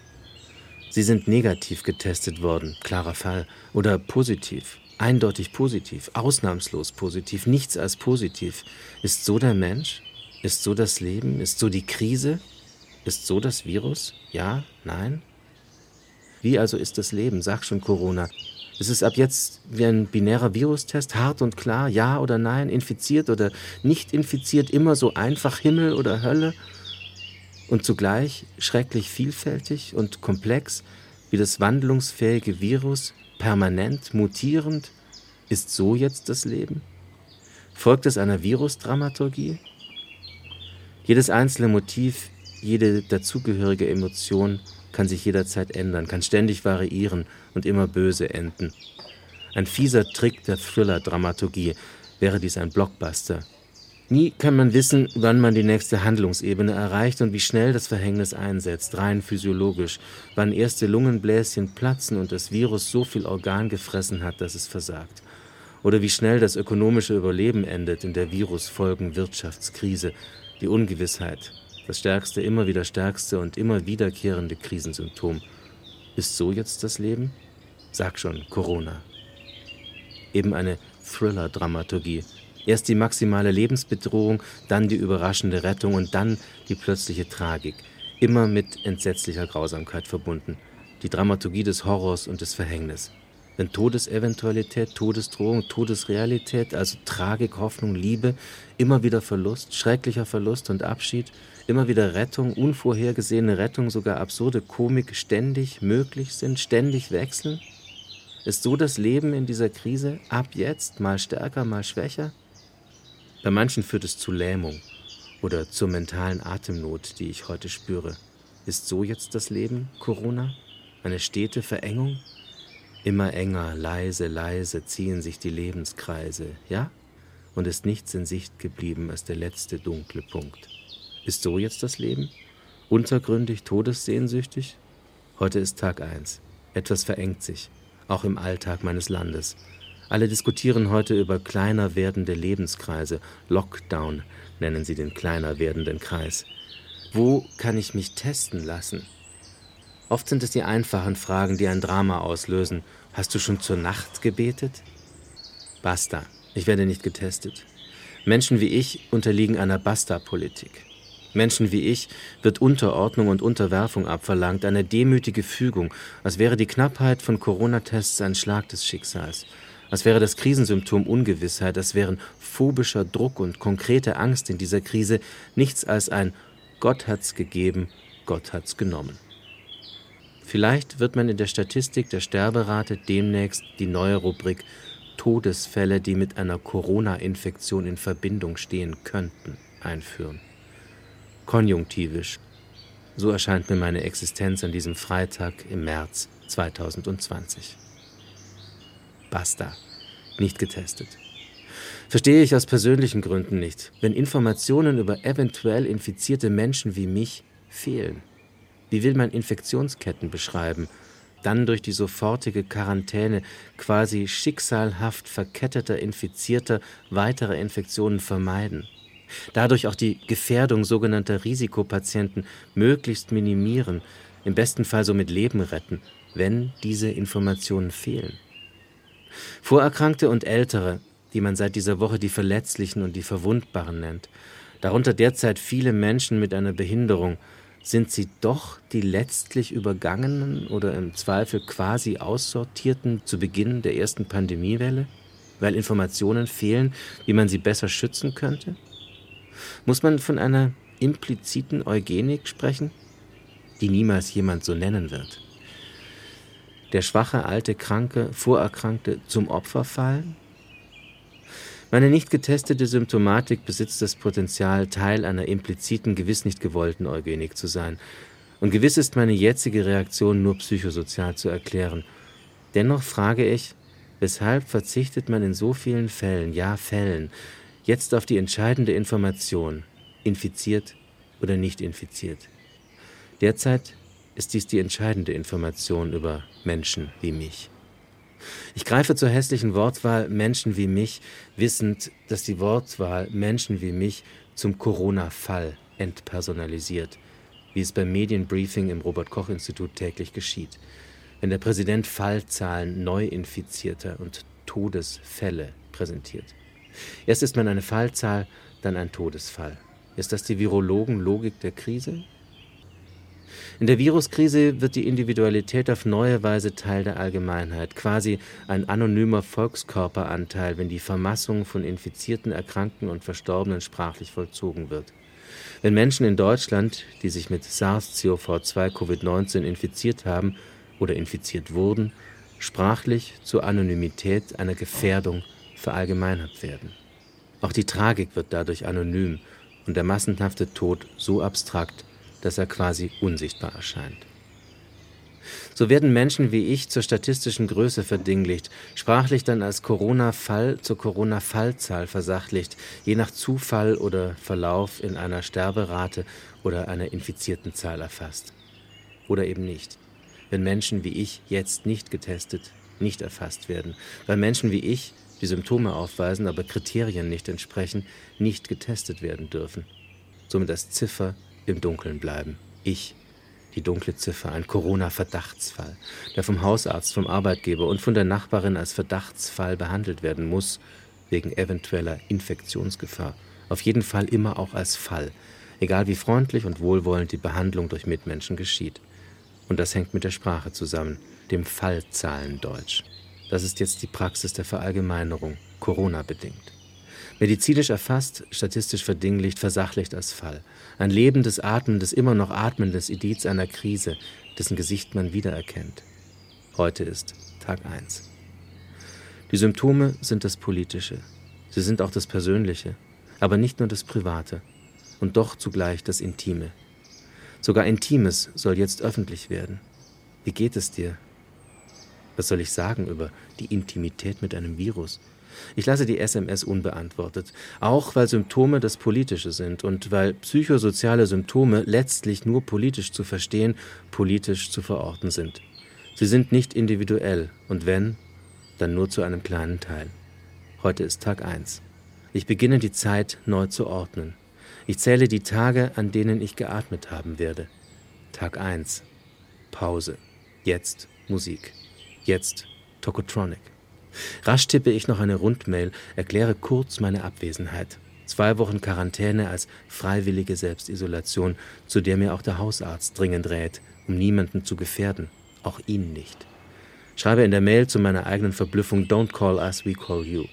Sie sind negativ getestet worden, klarer Fall, oder positiv, eindeutig positiv, ausnahmslos positiv, nichts als positiv. Ist so der Mensch? Ist so das Leben? Ist so die Krise? Ist so das Virus? Ja? Nein? Wie also ist das Leben? Sag schon Corona. Ist es ab jetzt wie ein binärer Virustest, hart und klar, ja oder nein, infiziert oder nicht infiziert, immer so einfach Himmel oder Hölle? Und zugleich schrecklich vielfältig und komplex wie das wandlungsfähige Virus, permanent mutierend? Ist so jetzt das Leben? Folgt es einer Virusdramaturgie? Jedes einzelne Motiv, jede dazugehörige Emotion kann sich jederzeit ändern, kann ständig variieren und immer böse enden. Ein fieser Trick der Thriller-Dramaturgie wäre dies ein Blockbuster. Nie kann man wissen, wann man die nächste Handlungsebene erreicht und wie schnell das Verhängnis einsetzt, rein physiologisch, wann erste Lungenbläschen platzen und das Virus so viel Organ gefressen hat, dass es versagt. Oder wie schnell das ökonomische Überleben endet in der Virusfolgen Wirtschaftskrise, die Ungewissheit, das stärkste, immer wieder stärkste und immer wiederkehrende Krisensymptom. Ist so jetzt das Leben? Sag schon, Corona. Eben eine Thriller-Dramaturgie Erst die maximale Lebensbedrohung, dann die überraschende Rettung und dann die plötzliche Tragik. Immer mit entsetzlicher Grausamkeit verbunden. Die Dramaturgie des Horrors und des Verhängnisses. Wenn Todeseventualität, Todesdrohung, Todesrealität, also Tragik, Hoffnung, Liebe, immer wieder Verlust, schrecklicher Verlust und Abschied, immer wieder Rettung, unvorhergesehene Rettung, sogar absurde Komik ständig möglich sind, ständig wechseln? Ist so das Leben in dieser Krise ab jetzt mal stärker, mal schwächer? Bei manchen führt es zu Lähmung oder zur mentalen Atemnot, die ich heute spüre. Ist so jetzt das Leben, Corona? Eine stete Verengung? Immer enger, leise, leise ziehen sich die Lebenskreise, ja? Und ist nichts in Sicht geblieben als der letzte dunkle Punkt. Ist so jetzt das Leben? Untergründig, todessehnsüchtig? Heute ist Tag eins. Etwas verengt sich auch im Alltag meines Landes. Alle diskutieren heute über kleiner werdende Lebenskreise. Lockdown nennen sie den kleiner werdenden Kreis. Wo kann ich mich testen lassen? Oft sind es die einfachen Fragen, die ein Drama auslösen. Hast du schon zur Nacht gebetet? Basta, ich werde nicht getestet. Menschen wie ich unterliegen einer Basta-Politik. Menschen wie ich wird Unterordnung und Unterwerfung abverlangt, eine demütige Fügung, als wäre die Knappheit von Corona-Tests ein Schlag des Schicksals, als wäre das Krisensymptom Ungewissheit, als wären phobischer Druck und konkrete Angst in dieser Krise nichts als ein Gott hat's gegeben, Gott hat's genommen. Vielleicht wird man in der Statistik der Sterberate demnächst die neue Rubrik Todesfälle, die mit einer Corona-Infektion in Verbindung stehen könnten, einführen konjunktivisch. So erscheint mir meine Existenz an diesem Freitag im März 2020. Basta. Nicht getestet. Verstehe ich aus persönlichen Gründen nicht, wenn Informationen über eventuell infizierte Menschen wie mich fehlen. Wie will man Infektionsketten beschreiben, dann durch die sofortige Quarantäne quasi schicksalhaft verketteter Infizierter weitere Infektionen vermeiden? dadurch auch die Gefährdung sogenannter Risikopatienten möglichst minimieren, im besten Fall somit Leben retten, wenn diese Informationen fehlen. Vorerkrankte und Ältere, die man seit dieser Woche die Verletzlichen und die Verwundbaren nennt, darunter derzeit viele Menschen mit einer Behinderung, sind sie doch die letztlich übergangenen oder im Zweifel quasi aussortierten zu Beginn der ersten Pandemiewelle, weil Informationen fehlen, wie man sie besser schützen könnte? Muss man von einer impliziten Eugenik sprechen, die niemals jemand so nennen wird? Der schwache, alte, kranke, Vorerkrankte zum Opfer fallen? Meine nicht getestete Symptomatik besitzt das Potenzial, Teil einer impliziten, gewiss nicht gewollten Eugenik zu sein. Und gewiss ist meine jetzige Reaktion nur psychosozial zu erklären. Dennoch frage ich, weshalb verzichtet man in so vielen Fällen, ja Fällen, Jetzt auf die entscheidende Information, infiziert oder nicht infiziert. Derzeit ist dies die entscheidende Information über Menschen wie mich. Ich greife zur hässlichen Wortwahl Menschen wie mich, wissend, dass die Wortwahl Menschen wie mich zum Corona-Fall entpersonalisiert, wie es beim Medienbriefing im Robert Koch Institut täglich geschieht, wenn der Präsident Fallzahlen Neuinfizierter und Todesfälle präsentiert. Erst ist man eine Fallzahl, dann ein Todesfall. Ist das die Virologen-Logik der Krise? In der Viruskrise wird die Individualität auf neue Weise Teil der Allgemeinheit, quasi ein anonymer Volkskörperanteil, wenn die Vermassung von Infizierten, Erkrankten und Verstorbenen sprachlich vollzogen wird. Wenn Menschen in Deutschland, die sich mit SARS-CoV-2 Covid-19 infiziert haben oder infiziert wurden, sprachlich zur Anonymität einer Gefährdung verallgemeinert werden. Auch die Tragik wird dadurch anonym und der massenhafte Tod so abstrakt, dass er quasi unsichtbar erscheint. So werden Menschen wie ich zur statistischen Größe verdinglicht, sprachlich dann als Corona-Fall zur Corona-Fallzahl versachlicht, je nach Zufall oder Verlauf in einer Sterberate oder einer infizierten Zahl erfasst. Oder eben nicht, wenn Menschen wie ich jetzt nicht getestet, nicht erfasst werden, weil Menschen wie ich die Symptome aufweisen, aber Kriterien nicht entsprechen, nicht getestet werden dürfen. Somit als Ziffer im Dunkeln bleiben. Ich, die dunkle Ziffer, ein Corona-Verdachtsfall, der vom Hausarzt, vom Arbeitgeber und von der Nachbarin als Verdachtsfall behandelt werden muss, wegen eventueller Infektionsgefahr. Auf jeden Fall immer auch als Fall, egal wie freundlich und wohlwollend die Behandlung durch Mitmenschen geschieht. Und das hängt mit der Sprache zusammen, dem Fallzahlendeutsch. Das ist jetzt die Praxis der Verallgemeinerung, Corona-bedingt. Medizinisch erfasst, statistisch verdinglicht, versachlicht als Fall. Ein lebendes, atmendes, immer noch atmendes Idiz einer Krise, dessen Gesicht man wiedererkennt. Heute ist Tag 1. Die Symptome sind das Politische. Sie sind auch das Persönliche, aber nicht nur das Private und doch zugleich das Intime. Sogar Intimes soll jetzt öffentlich werden. Wie geht es dir? Was soll ich sagen über die Intimität mit einem Virus? Ich lasse die SMS unbeantwortet, auch weil Symptome das Politische sind und weil psychosoziale Symptome letztlich nur politisch zu verstehen, politisch zu verorten sind. Sie sind nicht individuell und wenn, dann nur zu einem kleinen Teil. Heute ist Tag 1. Ich beginne die Zeit neu zu ordnen. Ich zähle die Tage, an denen ich geatmet haben werde. Tag 1. Pause. Jetzt Musik. Jetzt Tokotronic. Rasch tippe ich noch eine Rundmail, erkläre kurz meine Abwesenheit. Zwei Wochen Quarantäne als freiwillige Selbstisolation, zu der mir auch der Hausarzt dringend rät, um niemanden zu gefährden, auch ihn nicht. Schreibe in der Mail zu meiner eigenen Verblüffung Don't call us, we call you.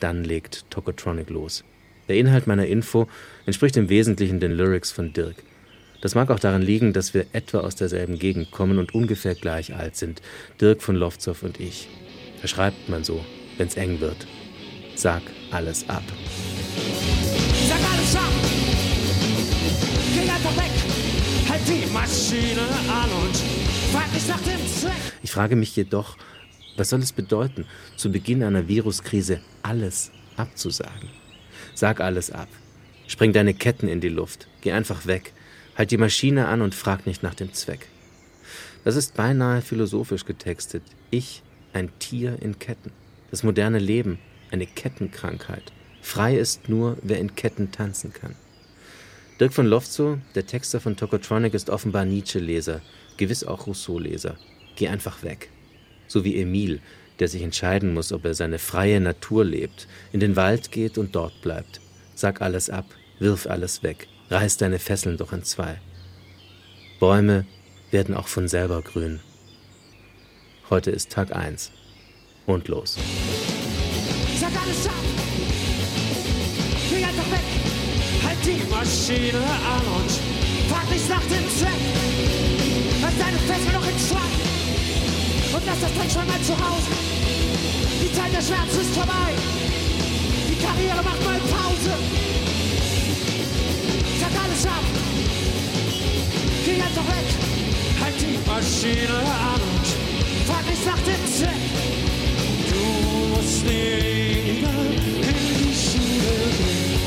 Dann legt Tokotronic los. Der Inhalt meiner Info entspricht im Wesentlichen den Lyrics von Dirk. Das mag auch daran liegen, dass wir etwa aus derselben Gegend kommen und ungefähr gleich alt sind, Dirk von Lofzow und ich. Da schreibt man so, wenn's eng wird. Sag alles ab. Sag alles ab! Geh einfach weg! Halt die Maschine an und frag mich nach dem Zweck! Ich frage mich jedoch, was soll es bedeuten, zu Beginn einer Viruskrise alles abzusagen? Sag alles ab. Spring deine Ketten in die Luft. Geh einfach weg. Halt die Maschine an und frag nicht nach dem Zweck. Das ist beinahe philosophisch getextet. Ich ein Tier in Ketten. Das moderne Leben, eine Kettenkrankheit. Frei ist nur, wer in Ketten tanzen kann. Dirk von Lofzow, der Texter von Tokotronic, ist offenbar Nietzsche-Leser, gewiss auch Rousseau-Leser. Geh einfach weg. So wie Emil, der sich entscheiden muss, ob er seine freie Natur lebt, in den Wald geht und dort bleibt. Sag alles ab, wirf alles weg, reiß deine Fesseln doch in zwei. Bäume werden auch von selber grün. Heute ist Tag 1. Und los. Sag alles ab! Geh einfach weg! Halt die Maschine an und frag nicht nach dem Zweck! Lass deine Fessel noch in zwei! Und lass das Dreck schon mal zu Hause! Die Zeit der Schmerzen ist vorbei! Die Karriere macht mal Pause! Sag alles ab! Geh einfach weg! Halt die Maschine an und frag nicht nach dem Zweck. Du musst wieder in die Schule gehen.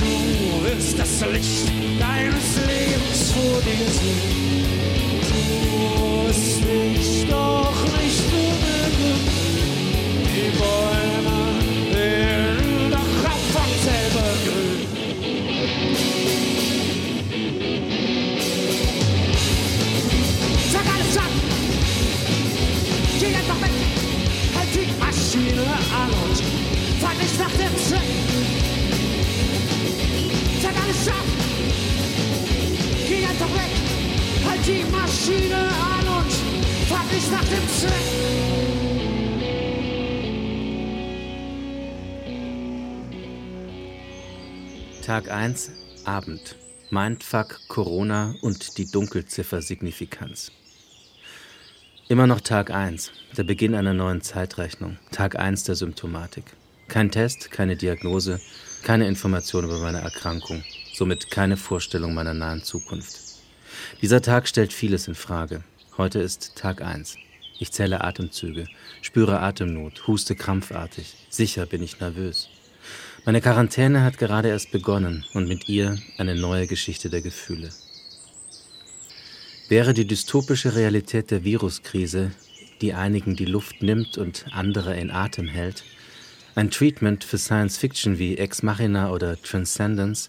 Du wirst das Licht deines Lebens vor dir sehen. 1, Abend. Mindfuck, Corona und die Dunkelziffer-Signifikanz. Immer noch Tag 1, der Beginn einer neuen Zeitrechnung, Tag 1 der Symptomatik. Kein Test, keine Diagnose, keine Information über meine Erkrankung, somit keine Vorstellung meiner nahen Zukunft. Dieser Tag stellt vieles in Frage. Heute ist Tag 1. Ich zähle Atemzüge, spüre Atemnot, huste krampfartig. Sicher bin ich nervös. Meine Quarantäne hat gerade erst begonnen und mit ihr eine neue Geschichte der Gefühle. Wäre die dystopische Realität der Viruskrise, die einigen die Luft nimmt und andere in Atem hält, ein Treatment für Science Fiction wie Ex Machina oder Transcendence,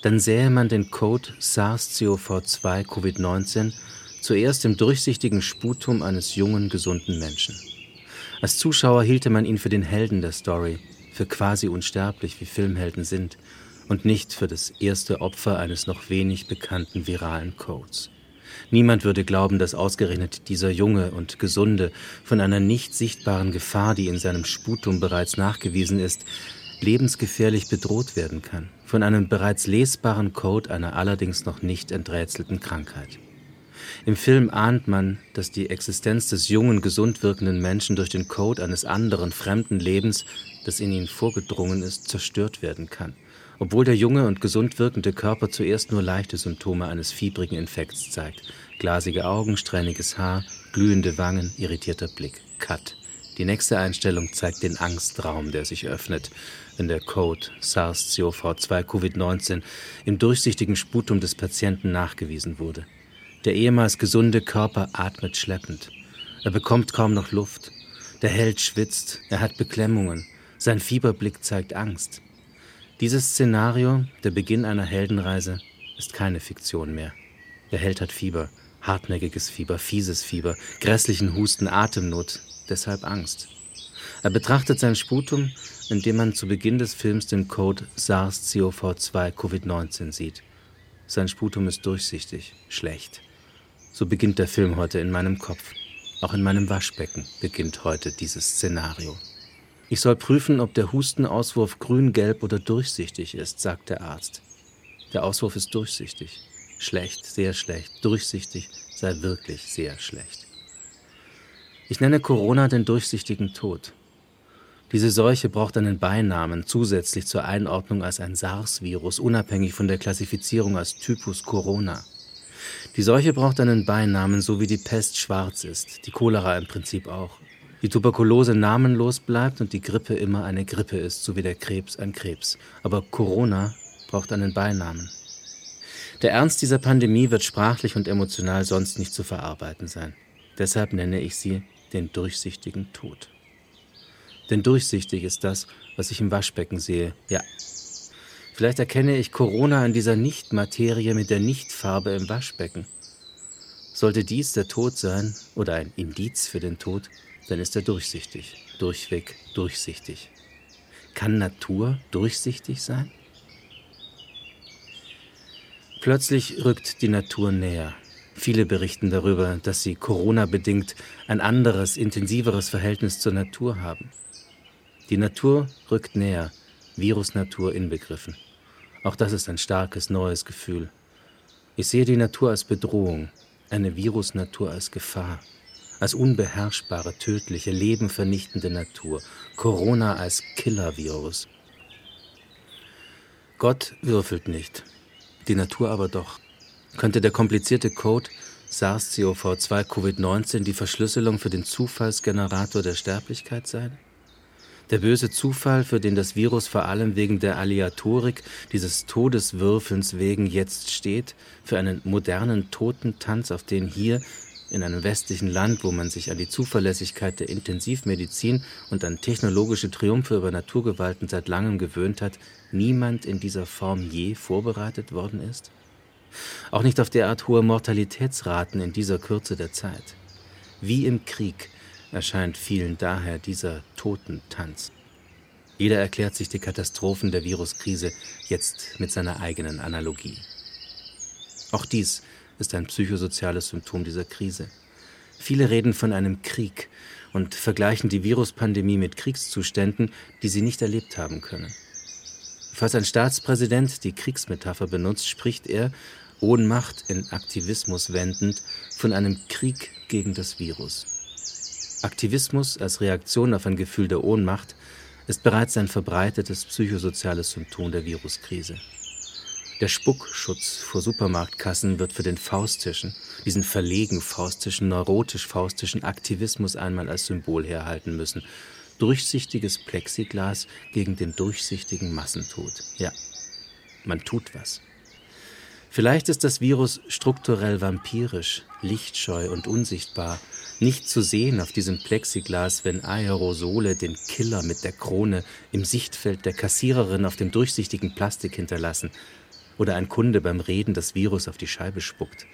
dann sähe man den Code SARS-CoV-2 Covid-19 zuerst im durchsichtigen Sputum eines jungen, gesunden Menschen. Als Zuschauer hielte man ihn für den Helden der Story, für quasi unsterblich wie Filmhelden sind, und nicht für das erste Opfer eines noch wenig bekannten viralen Codes. Niemand würde glauben, dass ausgerechnet dieser junge und gesunde von einer nicht sichtbaren Gefahr, die in seinem Sputum bereits nachgewiesen ist, lebensgefährlich bedroht werden kann, von einem bereits lesbaren Code einer allerdings noch nicht enträtselten Krankheit. Im Film ahnt man, dass die Existenz des jungen, gesund wirkenden Menschen durch den Code eines anderen, fremden Lebens, das in ihn vorgedrungen ist, zerstört werden kann. Obwohl der junge und gesund wirkende Körper zuerst nur leichte Symptome eines fiebrigen Infekts zeigt. Glasige Augen, strähniges Haar, glühende Wangen, irritierter Blick. Cut. Die nächste Einstellung zeigt den Angstraum, der sich öffnet, wenn der Code SARS-CoV-2 Covid-19 im durchsichtigen Sputum des Patienten nachgewiesen wurde. Der ehemals gesunde Körper atmet schleppend. Er bekommt kaum noch Luft. Der Held schwitzt, er hat Beklemmungen. Sein Fieberblick zeigt Angst. Dieses Szenario, der Beginn einer Heldenreise, ist keine Fiktion mehr. Der Held hat Fieber, hartnäckiges Fieber, fieses Fieber, grässlichen Husten, Atemnot, deshalb Angst. Er betrachtet sein Sputum, indem man zu Beginn des Films den Code SARS-CoV-2 Covid-19 sieht. Sein Sputum ist durchsichtig, schlecht. So beginnt der Film heute in meinem Kopf. Auch in meinem Waschbecken beginnt heute dieses Szenario. Ich soll prüfen, ob der Hustenauswurf grün, gelb oder durchsichtig ist, sagt der Arzt. Der Auswurf ist durchsichtig. Schlecht, sehr schlecht. Durchsichtig sei wirklich sehr schlecht. Ich nenne Corona den durchsichtigen Tod. Diese Seuche braucht einen Beinamen zusätzlich zur Einordnung als ein SARS-Virus, unabhängig von der Klassifizierung als Typus Corona. Die Seuche braucht einen Beinamen, so wie die Pest schwarz ist, die Cholera im Prinzip auch. Die Tuberkulose namenlos bleibt und die Grippe immer eine Grippe ist, so wie der Krebs ein Krebs. Aber Corona braucht einen Beinamen. Der Ernst dieser Pandemie wird sprachlich und emotional sonst nicht zu verarbeiten sein. Deshalb nenne ich sie den durchsichtigen Tod. Denn durchsichtig ist das, was ich im Waschbecken sehe. Ja. Vielleicht erkenne ich Corona in dieser Nichtmaterie mit der Nichtfarbe im Waschbecken. Sollte dies der Tod sein oder ein Indiz für den Tod, dann ist er durchsichtig, durchweg durchsichtig. Kann Natur durchsichtig sein? Plötzlich rückt die Natur näher. Viele berichten darüber, dass sie Corona-bedingt ein anderes, intensiveres Verhältnis zur Natur haben. Die Natur rückt näher, Virusnatur inbegriffen. Auch das ist ein starkes, neues Gefühl. Ich sehe die Natur als Bedrohung, eine Virusnatur als Gefahr als unbeherrschbare, tödliche, lebenvernichtende Natur, Corona als Killer-Virus. Gott würfelt nicht, die Natur aber doch. Könnte der komplizierte Code SARS-CoV-2 Covid-19 die Verschlüsselung für den Zufallsgenerator der Sterblichkeit sein? Der böse Zufall, für den das Virus vor allem wegen der Aleatorik dieses Todeswürfelns wegen jetzt steht, für einen modernen Totentanz, auf den hier in einem westlichen Land, wo man sich an die Zuverlässigkeit der Intensivmedizin und an technologische Triumphe über Naturgewalten seit langem gewöhnt hat, niemand in dieser Form je vorbereitet worden ist? Auch nicht auf derart hohe Mortalitätsraten in dieser Kürze der Zeit. Wie im Krieg erscheint vielen daher dieser Totentanz. Jeder erklärt sich die Katastrophen der Viruskrise jetzt mit seiner eigenen Analogie. Auch dies ist ein psychosoziales Symptom dieser Krise. Viele reden von einem Krieg und vergleichen die Viruspandemie mit Kriegszuständen, die sie nicht erlebt haben können. Falls ein Staatspräsident die Kriegsmetapher benutzt, spricht er, Ohnmacht in Aktivismus wendend, von einem Krieg gegen das Virus. Aktivismus als Reaktion auf ein Gefühl der Ohnmacht ist bereits ein verbreitetes psychosoziales Symptom der Viruskrise. Der Spuckschutz vor Supermarktkassen wird für den faustischen, diesen verlegen faustischen, neurotisch faustischen Aktivismus einmal als Symbol herhalten müssen. Durchsichtiges Plexiglas gegen den durchsichtigen Massentod. Ja, man tut was. Vielleicht ist das Virus strukturell vampirisch, lichtscheu und unsichtbar, nicht zu sehen auf diesem Plexiglas, wenn Aerosole den Killer mit der Krone im Sichtfeld der Kassiererin auf dem durchsichtigen Plastik hinterlassen, oder ein Kunde beim Reden das Virus auf die Scheibe spuckt.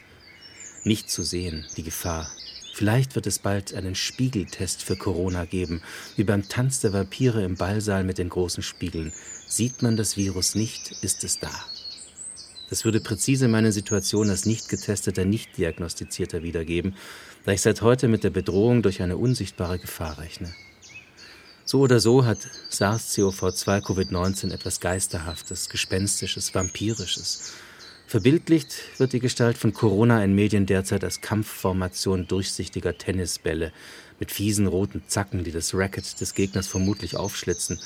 Nicht zu sehen, die Gefahr. Vielleicht wird es bald einen Spiegeltest für Corona geben, wie beim Tanz der Vampire im Ballsaal mit den großen Spiegeln. Sieht man das Virus nicht, ist es da. Das würde präzise meine Situation als nicht getesteter, nicht diagnostizierter wiedergeben, da ich seit heute mit der Bedrohung durch eine unsichtbare Gefahr rechne. So oder so hat SARS-CoV-2 Covid-19 etwas Geisterhaftes, Gespenstisches, Vampirisches. Verbildlicht wird die Gestalt von Corona in Medien derzeit als Kampfformation durchsichtiger Tennisbälle mit fiesen roten Zacken, die das Racket des Gegners vermutlich aufschlitzen,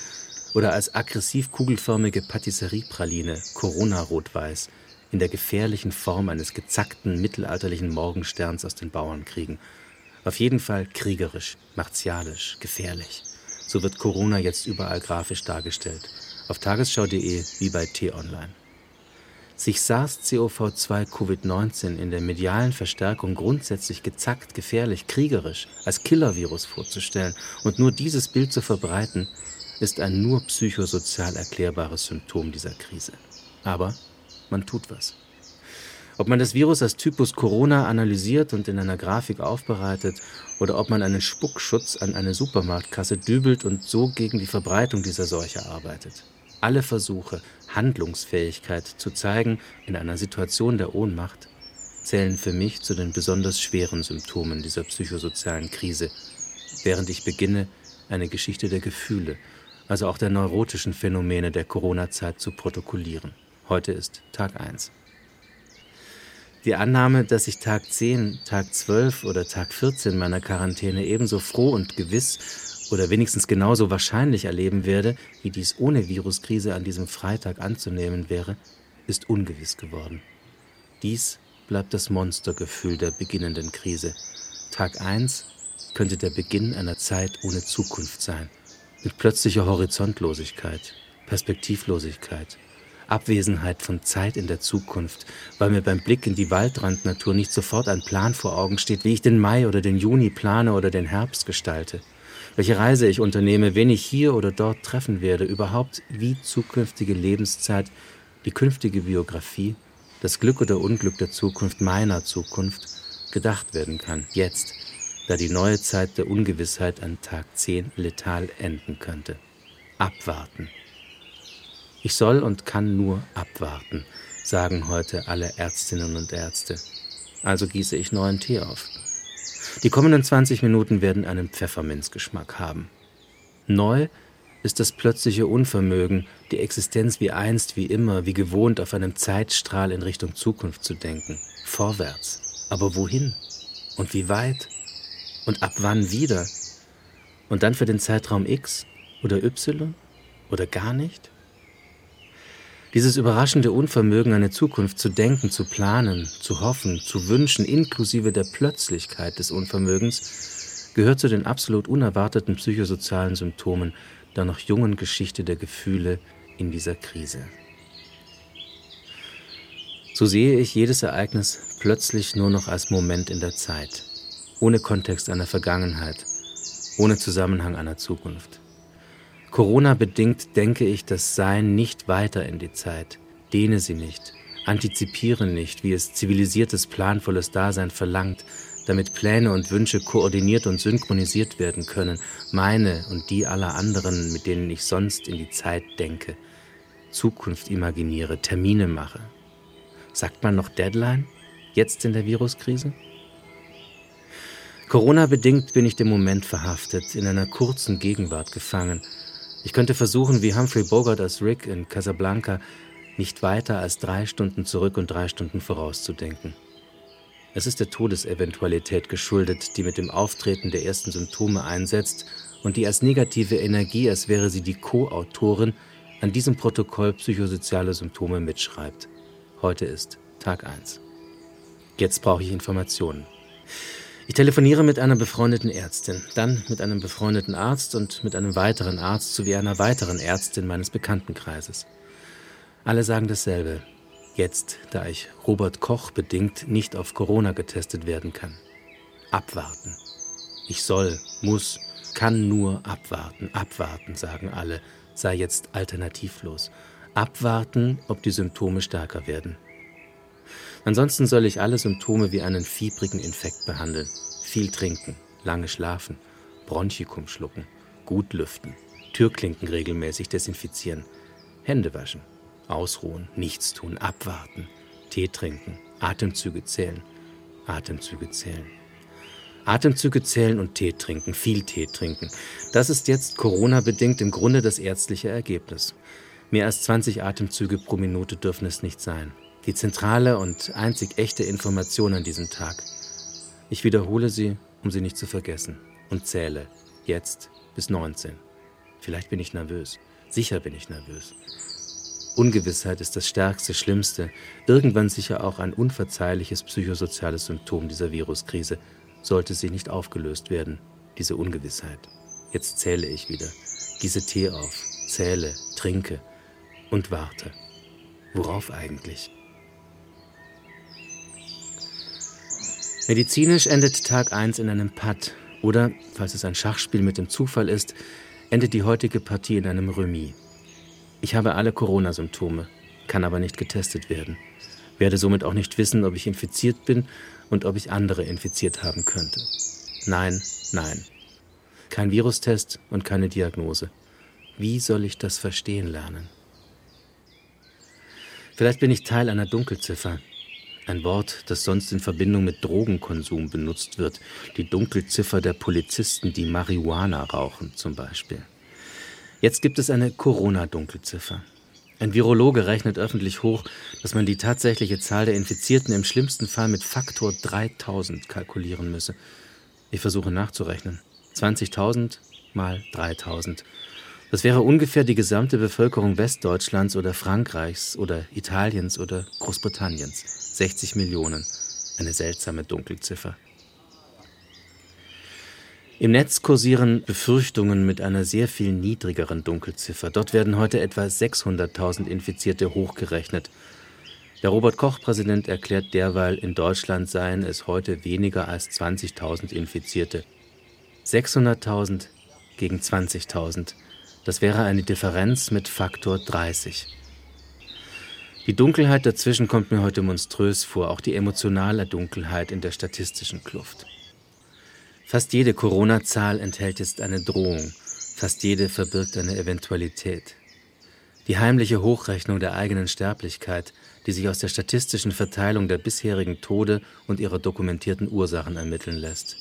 oder als aggressiv kugelförmige Patisseriepraline, Corona-Rot-Weiß, in der gefährlichen Form eines gezackten mittelalterlichen Morgensterns aus den Bauernkriegen. Auf jeden Fall kriegerisch, martialisch, gefährlich. So wird Corona jetzt überall grafisch dargestellt. Auf tagesschau.de wie bei T-Online. Sich SARS-CoV-2 Covid-19 in der medialen Verstärkung grundsätzlich gezackt, gefährlich, kriegerisch als Killervirus vorzustellen und nur dieses Bild zu verbreiten, ist ein nur psychosozial erklärbares Symptom dieser Krise. Aber man tut was. Ob man das Virus als Typus Corona analysiert und in einer Grafik aufbereitet oder ob man einen Spuckschutz an eine Supermarktkasse dübelt und so gegen die Verbreitung dieser Seuche arbeitet. Alle Versuche, Handlungsfähigkeit zu zeigen in einer Situation der Ohnmacht, zählen für mich zu den besonders schweren Symptomen dieser psychosozialen Krise, während ich beginne, eine Geschichte der Gefühle also auch der neurotischen Phänomene der Corona-Zeit zu protokollieren. Heute ist Tag 1. Die Annahme, dass ich Tag 10, Tag 12 oder Tag 14 meiner Quarantäne ebenso froh und gewiss oder wenigstens genauso wahrscheinlich erleben werde, wie dies ohne Viruskrise an diesem Freitag anzunehmen wäre, ist ungewiss geworden. Dies bleibt das Monstergefühl der beginnenden Krise. Tag 1 könnte der Beginn einer Zeit ohne Zukunft sein mit plötzlicher Horizontlosigkeit, Perspektivlosigkeit, Abwesenheit von Zeit in der Zukunft, weil mir beim Blick in die Waldrandnatur nicht sofort ein Plan vor Augen steht, wie ich den Mai oder den Juni plane oder den Herbst gestalte, welche Reise ich unternehme, wen ich hier oder dort treffen werde, überhaupt wie zukünftige Lebenszeit, die künftige Biografie, das Glück oder Unglück der Zukunft meiner Zukunft gedacht werden kann, jetzt, da die neue Zeit der Ungewissheit an Tag 10 letal enden könnte. Abwarten. Ich soll und kann nur abwarten, sagen heute alle Ärztinnen und Ärzte. Also gieße ich neuen Tee auf. Die kommenden 20 Minuten werden einen Pfefferminzgeschmack haben. Neu ist das plötzliche Unvermögen, die Existenz wie einst, wie immer, wie gewohnt auf einem Zeitstrahl in Richtung Zukunft zu denken. Vorwärts. Aber wohin? Und wie weit? Und ab wann wieder? Und dann für den Zeitraum X oder Y oder gar nicht? Dieses überraschende Unvermögen, eine Zukunft zu denken, zu planen, zu hoffen, zu wünschen, inklusive der Plötzlichkeit des Unvermögens, gehört zu den absolut unerwarteten psychosozialen Symptomen der noch jungen Geschichte der Gefühle in dieser Krise. So sehe ich jedes Ereignis plötzlich nur noch als Moment in der Zeit ohne Kontext einer Vergangenheit, ohne Zusammenhang einer Zukunft. Corona bedingt denke ich das Sein nicht weiter in die Zeit, dehne sie nicht, antizipiere nicht, wie es zivilisiertes, planvolles Dasein verlangt, damit Pläne und Wünsche koordiniert und synchronisiert werden können, meine und die aller anderen, mit denen ich sonst in die Zeit denke, Zukunft imaginiere, Termine mache. Sagt man noch Deadline? Jetzt in der Viruskrise? Corona-bedingt bin ich dem Moment verhaftet, in einer kurzen Gegenwart gefangen. Ich könnte versuchen, wie Humphrey Bogart als Rick in Casablanca, nicht weiter als drei Stunden zurück und drei Stunden vorauszudenken. Es ist der Todeseventualität geschuldet, die mit dem Auftreten der ersten Symptome einsetzt und die als negative Energie, als wäre sie die Co-Autorin, an diesem Protokoll psychosoziale Symptome mitschreibt. Heute ist Tag 1. Jetzt brauche ich Informationen. Ich telefoniere mit einer befreundeten Ärztin, dann mit einem befreundeten Arzt und mit einem weiteren Arzt sowie einer weiteren Ärztin meines Bekanntenkreises. Alle sagen dasselbe. Jetzt, da ich Robert Koch bedingt nicht auf Corona getestet werden kann. Abwarten. Ich soll, muss, kann nur abwarten. Abwarten, sagen alle, sei jetzt alternativlos. Abwarten, ob die Symptome stärker werden. Ansonsten soll ich alle Symptome wie einen fiebrigen Infekt behandeln. Viel trinken, lange schlafen, Bronchikum schlucken, gut lüften, Türklinken regelmäßig desinfizieren, Hände waschen, ausruhen, nichts tun, abwarten, Tee trinken, Atemzüge zählen, Atemzüge zählen. Atemzüge zählen und Tee trinken, viel Tee trinken. Das ist jetzt Corona-bedingt im Grunde das ärztliche Ergebnis. Mehr als 20 Atemzüge pro Minute dürfen es nicht sein. Die zentrale und einzig echte Information an diesem Tag. Ich wiederhole sie, um sie nicht zu vergessen, und zähle jetzt bis 19. Vielleicht bin ich nervös. Sicher bin ich nervös. Ungewissheit ist das stärkste, schlimmste, irgendwann sicher auch ein unverzeihliches psychosoziales Symptom dieser Viruskrise, sollte sie nicht aufgelöst werden, diese Ungewissheit. Jetzt zähle ich wieder, gieße Tee auf, zähle, trinke und warte. Worauf eigentlich? Medizinisch endet Tag 1 in einem Patt oder, falls es ein Schachspiel mit dem Zufall ist, endet die heutige Partie in einem Remis. Ich habe alle Corona-Symptome, kann aber nicht getestet werden, werde somit auch nicht wissen, ob ich infiziert bin und ob ich andere infiziert haben könnte. Nein, nein. Kein Virustest und keine Diagnose. Wie soll ich das verstehen lernen? Vielleicht bin ich Teil einer Dunkelziffer. Ein Wort, das sonst in Verbindung mit Drogenkonsum benutzt wird. Die Dunkelziffer der Polizisten, die Marihuana rauchen zum Beispiel. Jetzt gibt es eine Corona-Dunkelziffer. Ein Virologe rechnet öffentlich hoch, dass man die tatsächliche Zahl der Infizierten im schlimmsten Fall mit Faktor 3000 kalkulieren müsse. Ich versuche nachzurechnen. 20.000 mal 3000. Das wäre ungefähr die gesamte Bevölkerung Westdeutschlands oder Frankreichs oder Italiens oder Großbritanniens. 60 Millionen. Eine seltsame Dunkelziffer. Im Netz kursieren Befürchtungen mit einer sehr viel niedrigeren Dunkelziffer. Dort werden heute etwa 600.000 Infizierte hochgerechnet. Der Robert Koch-Präsident erklärt derweil, in Deutschland seien es heute weniger als 20.000 Infizierte. 600.000 gegen 20.000. Das wäre eine Differenz mit Faktor 30. Die Dunkelheit dazwischen kommt mir heute monströs vor, auch die emotionale Dunkelheit in der statistischen Kluft. Fast jede Corona-Zahl enthält jetzt eine Drohung, fast jede verbirgt eine Eventualität. Die heimliche Hochrechnung der eigenen Sterblichkeit, die sich aus der statistischen Verteilung der bisherigen Tode und ihrer dokumentierten Ursachen ermitteln lässt.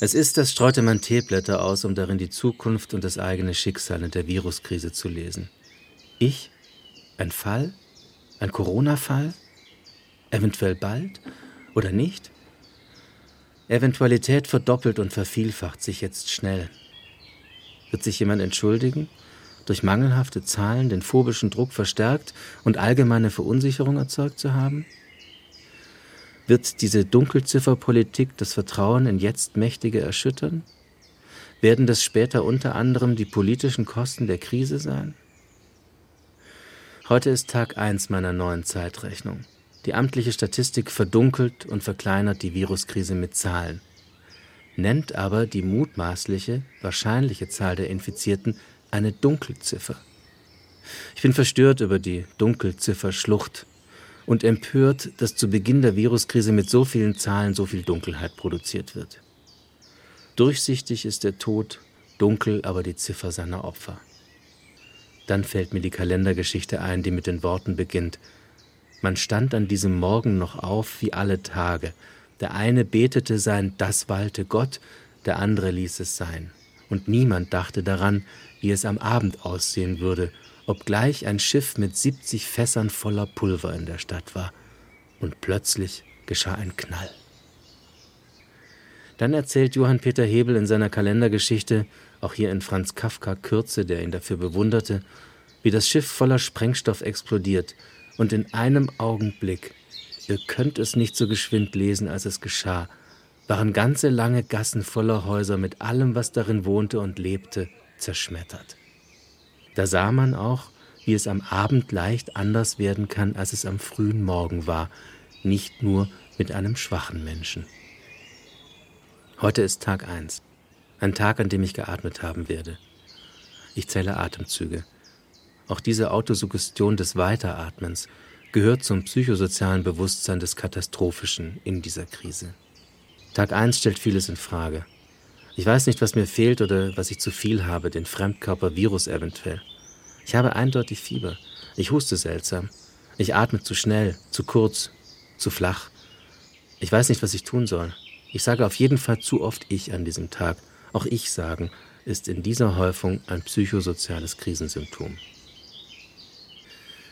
Es ist, als streute man Teeblätter aus, um darin die Zukunft und das eigene Schicksal in der Viruskrise zu lesen. Ich? Ein Fall? Ein Corona-Fall? Eventuell bald? Oder nicht? Eventualität verdoppelt und vervielfacht sich jetzt schnell. Wird sich jemand entschuldigen? Durch mangelhafte Zahlen den phobischen Druck verstärkt und allgemeine Verunsicherung erzeugt zu haben? Wird diese Dunkelzifferpolitik das Vertrauen in jetzt Mächtige erschüttern? Werden das später unter anderem die politischen Kosten der Krise sein? Heute ist Tag 1 meiner neuen Zeitrechnung. Die amtliche Statistik verdunkelt und verkleinert die Viruskrise mit Zahlen, nennt aber die mutmaßliche, wahrscheinliche Zahl der Infizierten eine Dunkelziffer. Ich bin verstört über die Dunkelziffer-Schlucht und empört, dass zu Beginn der Viruskrise mit so vielen Zahlen so viel Dunkelheit produziert wird. Durchsichtig ist der Tod, dunkel aber die Ziffer seiner Opfer. Dann fällt mir die Kalendergeschichte ein, die mit den Worten beginnt man stand an diesem Morgen noch auf wie alle Tage. Der eine betete sein Das walte Gott, der andere ließ es sein. Und niemand dachte daran, wie es am Abend aussehen würde, obgleich ein Schiff mit 70 Fässern voller Pulver in der Stadt war. Und plötzlich geschah ein Knall. Dann erzählt Johann Peter Hebel in seiner Kalendergeschichte, auch hier in Franz Kafka Kürze, der ihn dafür bewunderte, wie das Schiff voller Sprengstoff explodiert und in einem Augenblick, ihr könnt es nicht so geschwind lesen, als es geschah, waren ganze lange Gassen voller Häuser mit allem, was darin wohnte und lebte, zerschmettert. Da sah man auch, wie es am Abend leicht anders werden kann, als es am frühen Morgen war, nicht nur mit einem schwachen Menschen. Heute ist Tag 1, ein Tag, an dem ich geatmet haben werde. Ich zähle Atemzüge. Auch diese Autosuggestion des Weiteratmens gehört zum psychosozialen Bewusstsein des Katastrophischen in dieser Krise. Tag 1 stellt vieles in Frage. Ich weiß nicht, was mir fehlt oder was ich zu viel habe, den Fremdkörpervirus eventuell. Ich habe eindeutig Fieber. Ich huste seltsam. Ich atme zu schnell, zu kurz, zu flach. Ich weiß nicht, was ich tun soll. Ich sage auf jeden Fall zu oft ich an diesem Tag. Auch ich sagen ist in dieser Häufung ein psychosoziales Krisensymptom.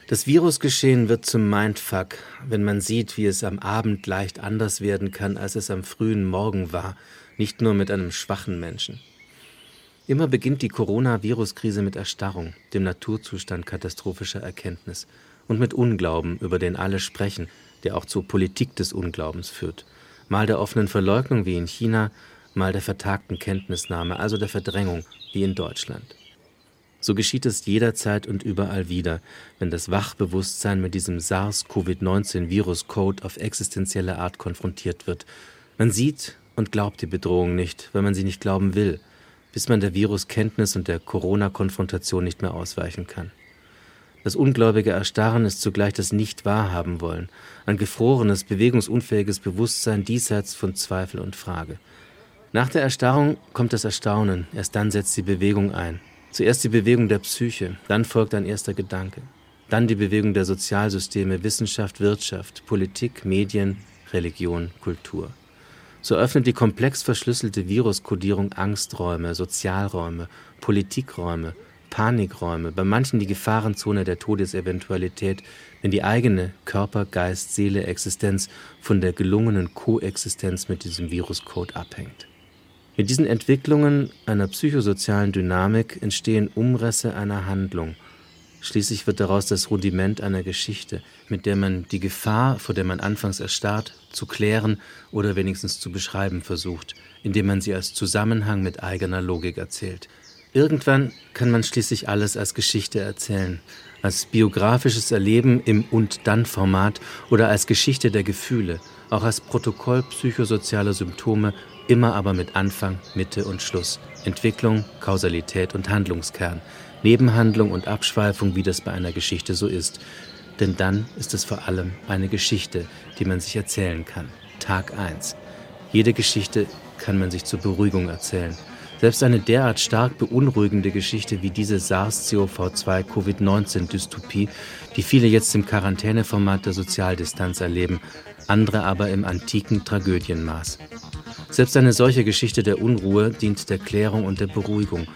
Das Virusgeschehen wird zum Mindfuck, wenn man sieht, wie es am Abend leicht anders werden kann, als es am frühen Morgen war, nicht nur mit einem schwachen Menschen. Immer beginnt die Corona-Virus-Krise mit Erstarrung, dem Naturzustand katastrophischer Erkenntnis und mit Unglauben, über den alle sprechen, der auch zur Politik des Unglaubens führt. Mal der offenen Verleugnung wie in China, mal der vertagten Kenntnisnahme, also der Verdrängung wie in Deutschland. So geschieht es jederzeit und überall wieder, wenn das Wachbewusstsein mit diesem SARS-CoV-19-Virus-Code auf existenzielle Art konfrontiert wird. Man sieht und glaubt die Bedrohung nicht, weil man sie nicht glauben will, bis man der Viruskenntnis und der Corona-Konfrontation nicht mehr ausweichen kann. Das ungläubige Erstarren ist zugleich das Nicht-Wahrhaben wollen, ein gefrorenes, bewegungsunfähiges Bewusstsein diesseits von Zweifel und Frage. Nach der Erstarrung kommt das Erstaunen, erst dann setzt die Bewegung ein, Zuerst die Bewegung der Psyche, dann folgt ein erster Gedanke, dann die Bewegung der Sozialsysteme, Wissenschaft, Wirtschaft, Politik, Medien, Religion, Kultur. So öffnet die komplex verschlüsselte Viruskodierung Angsträume, Sozialräume, Politikräume, Panikräume, bei manchen die Gefahrenzone der Todeseventualität, wenn die eigene Körper, Geist, Seele, Existenz von der gelungenen Koexistenz mit diesem Viruscode abhängt. Mit diesen Entwicklungen einer psychosozialen Dynamik entstehen Umrisse einer Handlung. Schließlich wird daraus das Rudiment einer Geschichte, mit der man die Gefahr, vor der man anfangs erstarrt, zu klären oder wenigstens zu beschreiben versucht, indem man sie als Zusammenhang mit eigener Logik erzählt. Irgendwann kann man schließlich alles als Geschichte erzählen, als biografisches Erleben im Und-Dann-Format oder als Geschichte der Gefühle, auch als Protokoll psychosozialer Symptome immer aber mit Anfang, Mitte und Schluss, Entwicklung, Kausalität und Handlungskern, Nebenhandlung und Abschweifung, wie das bei einer Geschichte so ist. Denn dann ist es vor allem eine Geschichte, die man sich erzählen kann. Tag 1. Jede Geschichte kann man sich zur Beruhigung erzählen. Selbst eine derart stark beunruhigende Geschichte wie diese SARS-CoV-2-Covid-19-Dystopie, die viele jetzt im Quarantäneformat der Sozialdistanz erleben, andere aber im antiken Tragödienmaß. Selbst eine solche Geschichte der Unruhe dient der Klärung und der Beruhigung,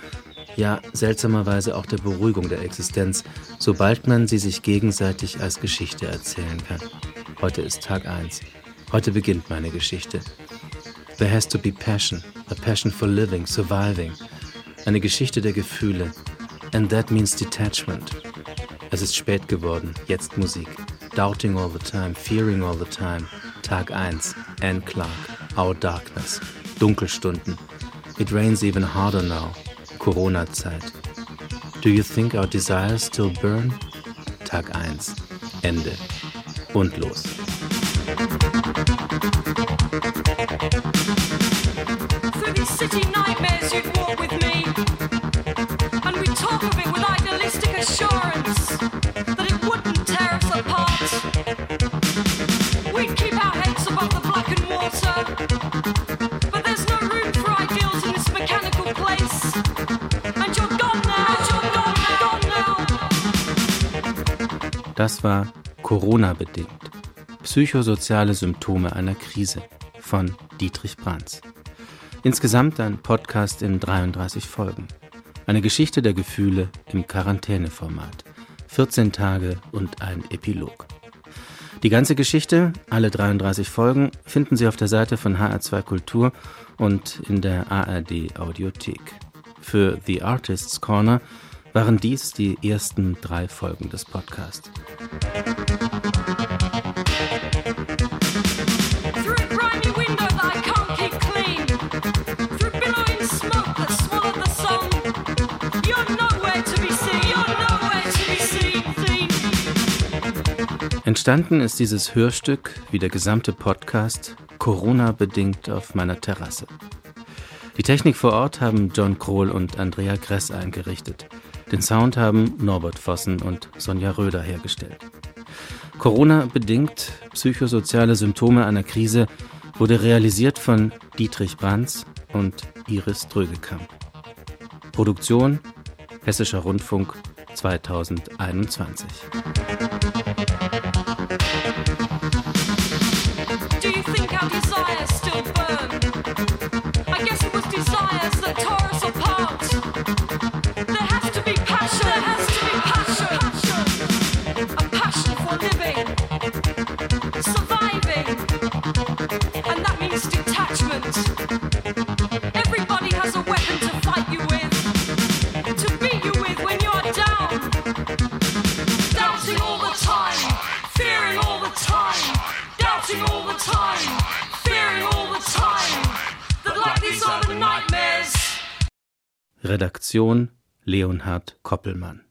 ja seltsamerweise auch der Beruhigung der Existenz, sobald man sie sich gegenseitig als Geschichte erzählen kann. Heute ist Tag 1. Heute beginnt meine Geschichte. There has to be passion, a passion for living, surviving. Eine Geschichte der Gefühle. And that means detachment. Es ist spät geworden, jetzt Musik. Doubting all the time, fearing all the time. Tag 1. Anne Clark. Our Darkness, Dunkelstunden. It rains even harder now, Corona-Zeit. Do you think our desires still burn? Tag 1, Ende. Und los. Through Das war Corona-bedingt. Psychosoziale Symptome einer Krise von Dietrich Brands. Insgesamt ein Podcast in 33 Folgen. Eine Geschichte der Gefühle im Quarantäneformat. 14 Tage und ein Epilog. Die ganze Geschichte, alle 33 Folgen, finden Sie auf der Seite von HR2 Kultur und in der ARD Audiothek. Für The Artists Corner waren dies die ersten drei Folgen des Podcasts. Entstanden ist dieses Hörstück, wie der gesamte Podcast, Corona-bedingt auf meiner Terrasse. Die Technik vor Ort haben John Krohl und Andrea Gress eingerichtet. Den Sound haben Norbert Vossen und Sonja Röder hergestellt. Corona-bedingt psychosoziale Symptome einer Krise wurde realisiert von Dietrich Brands und Iris Drögekamp. Produktion Hessischer Rundfunk 2021. Redaktion Leonhard Koppelmann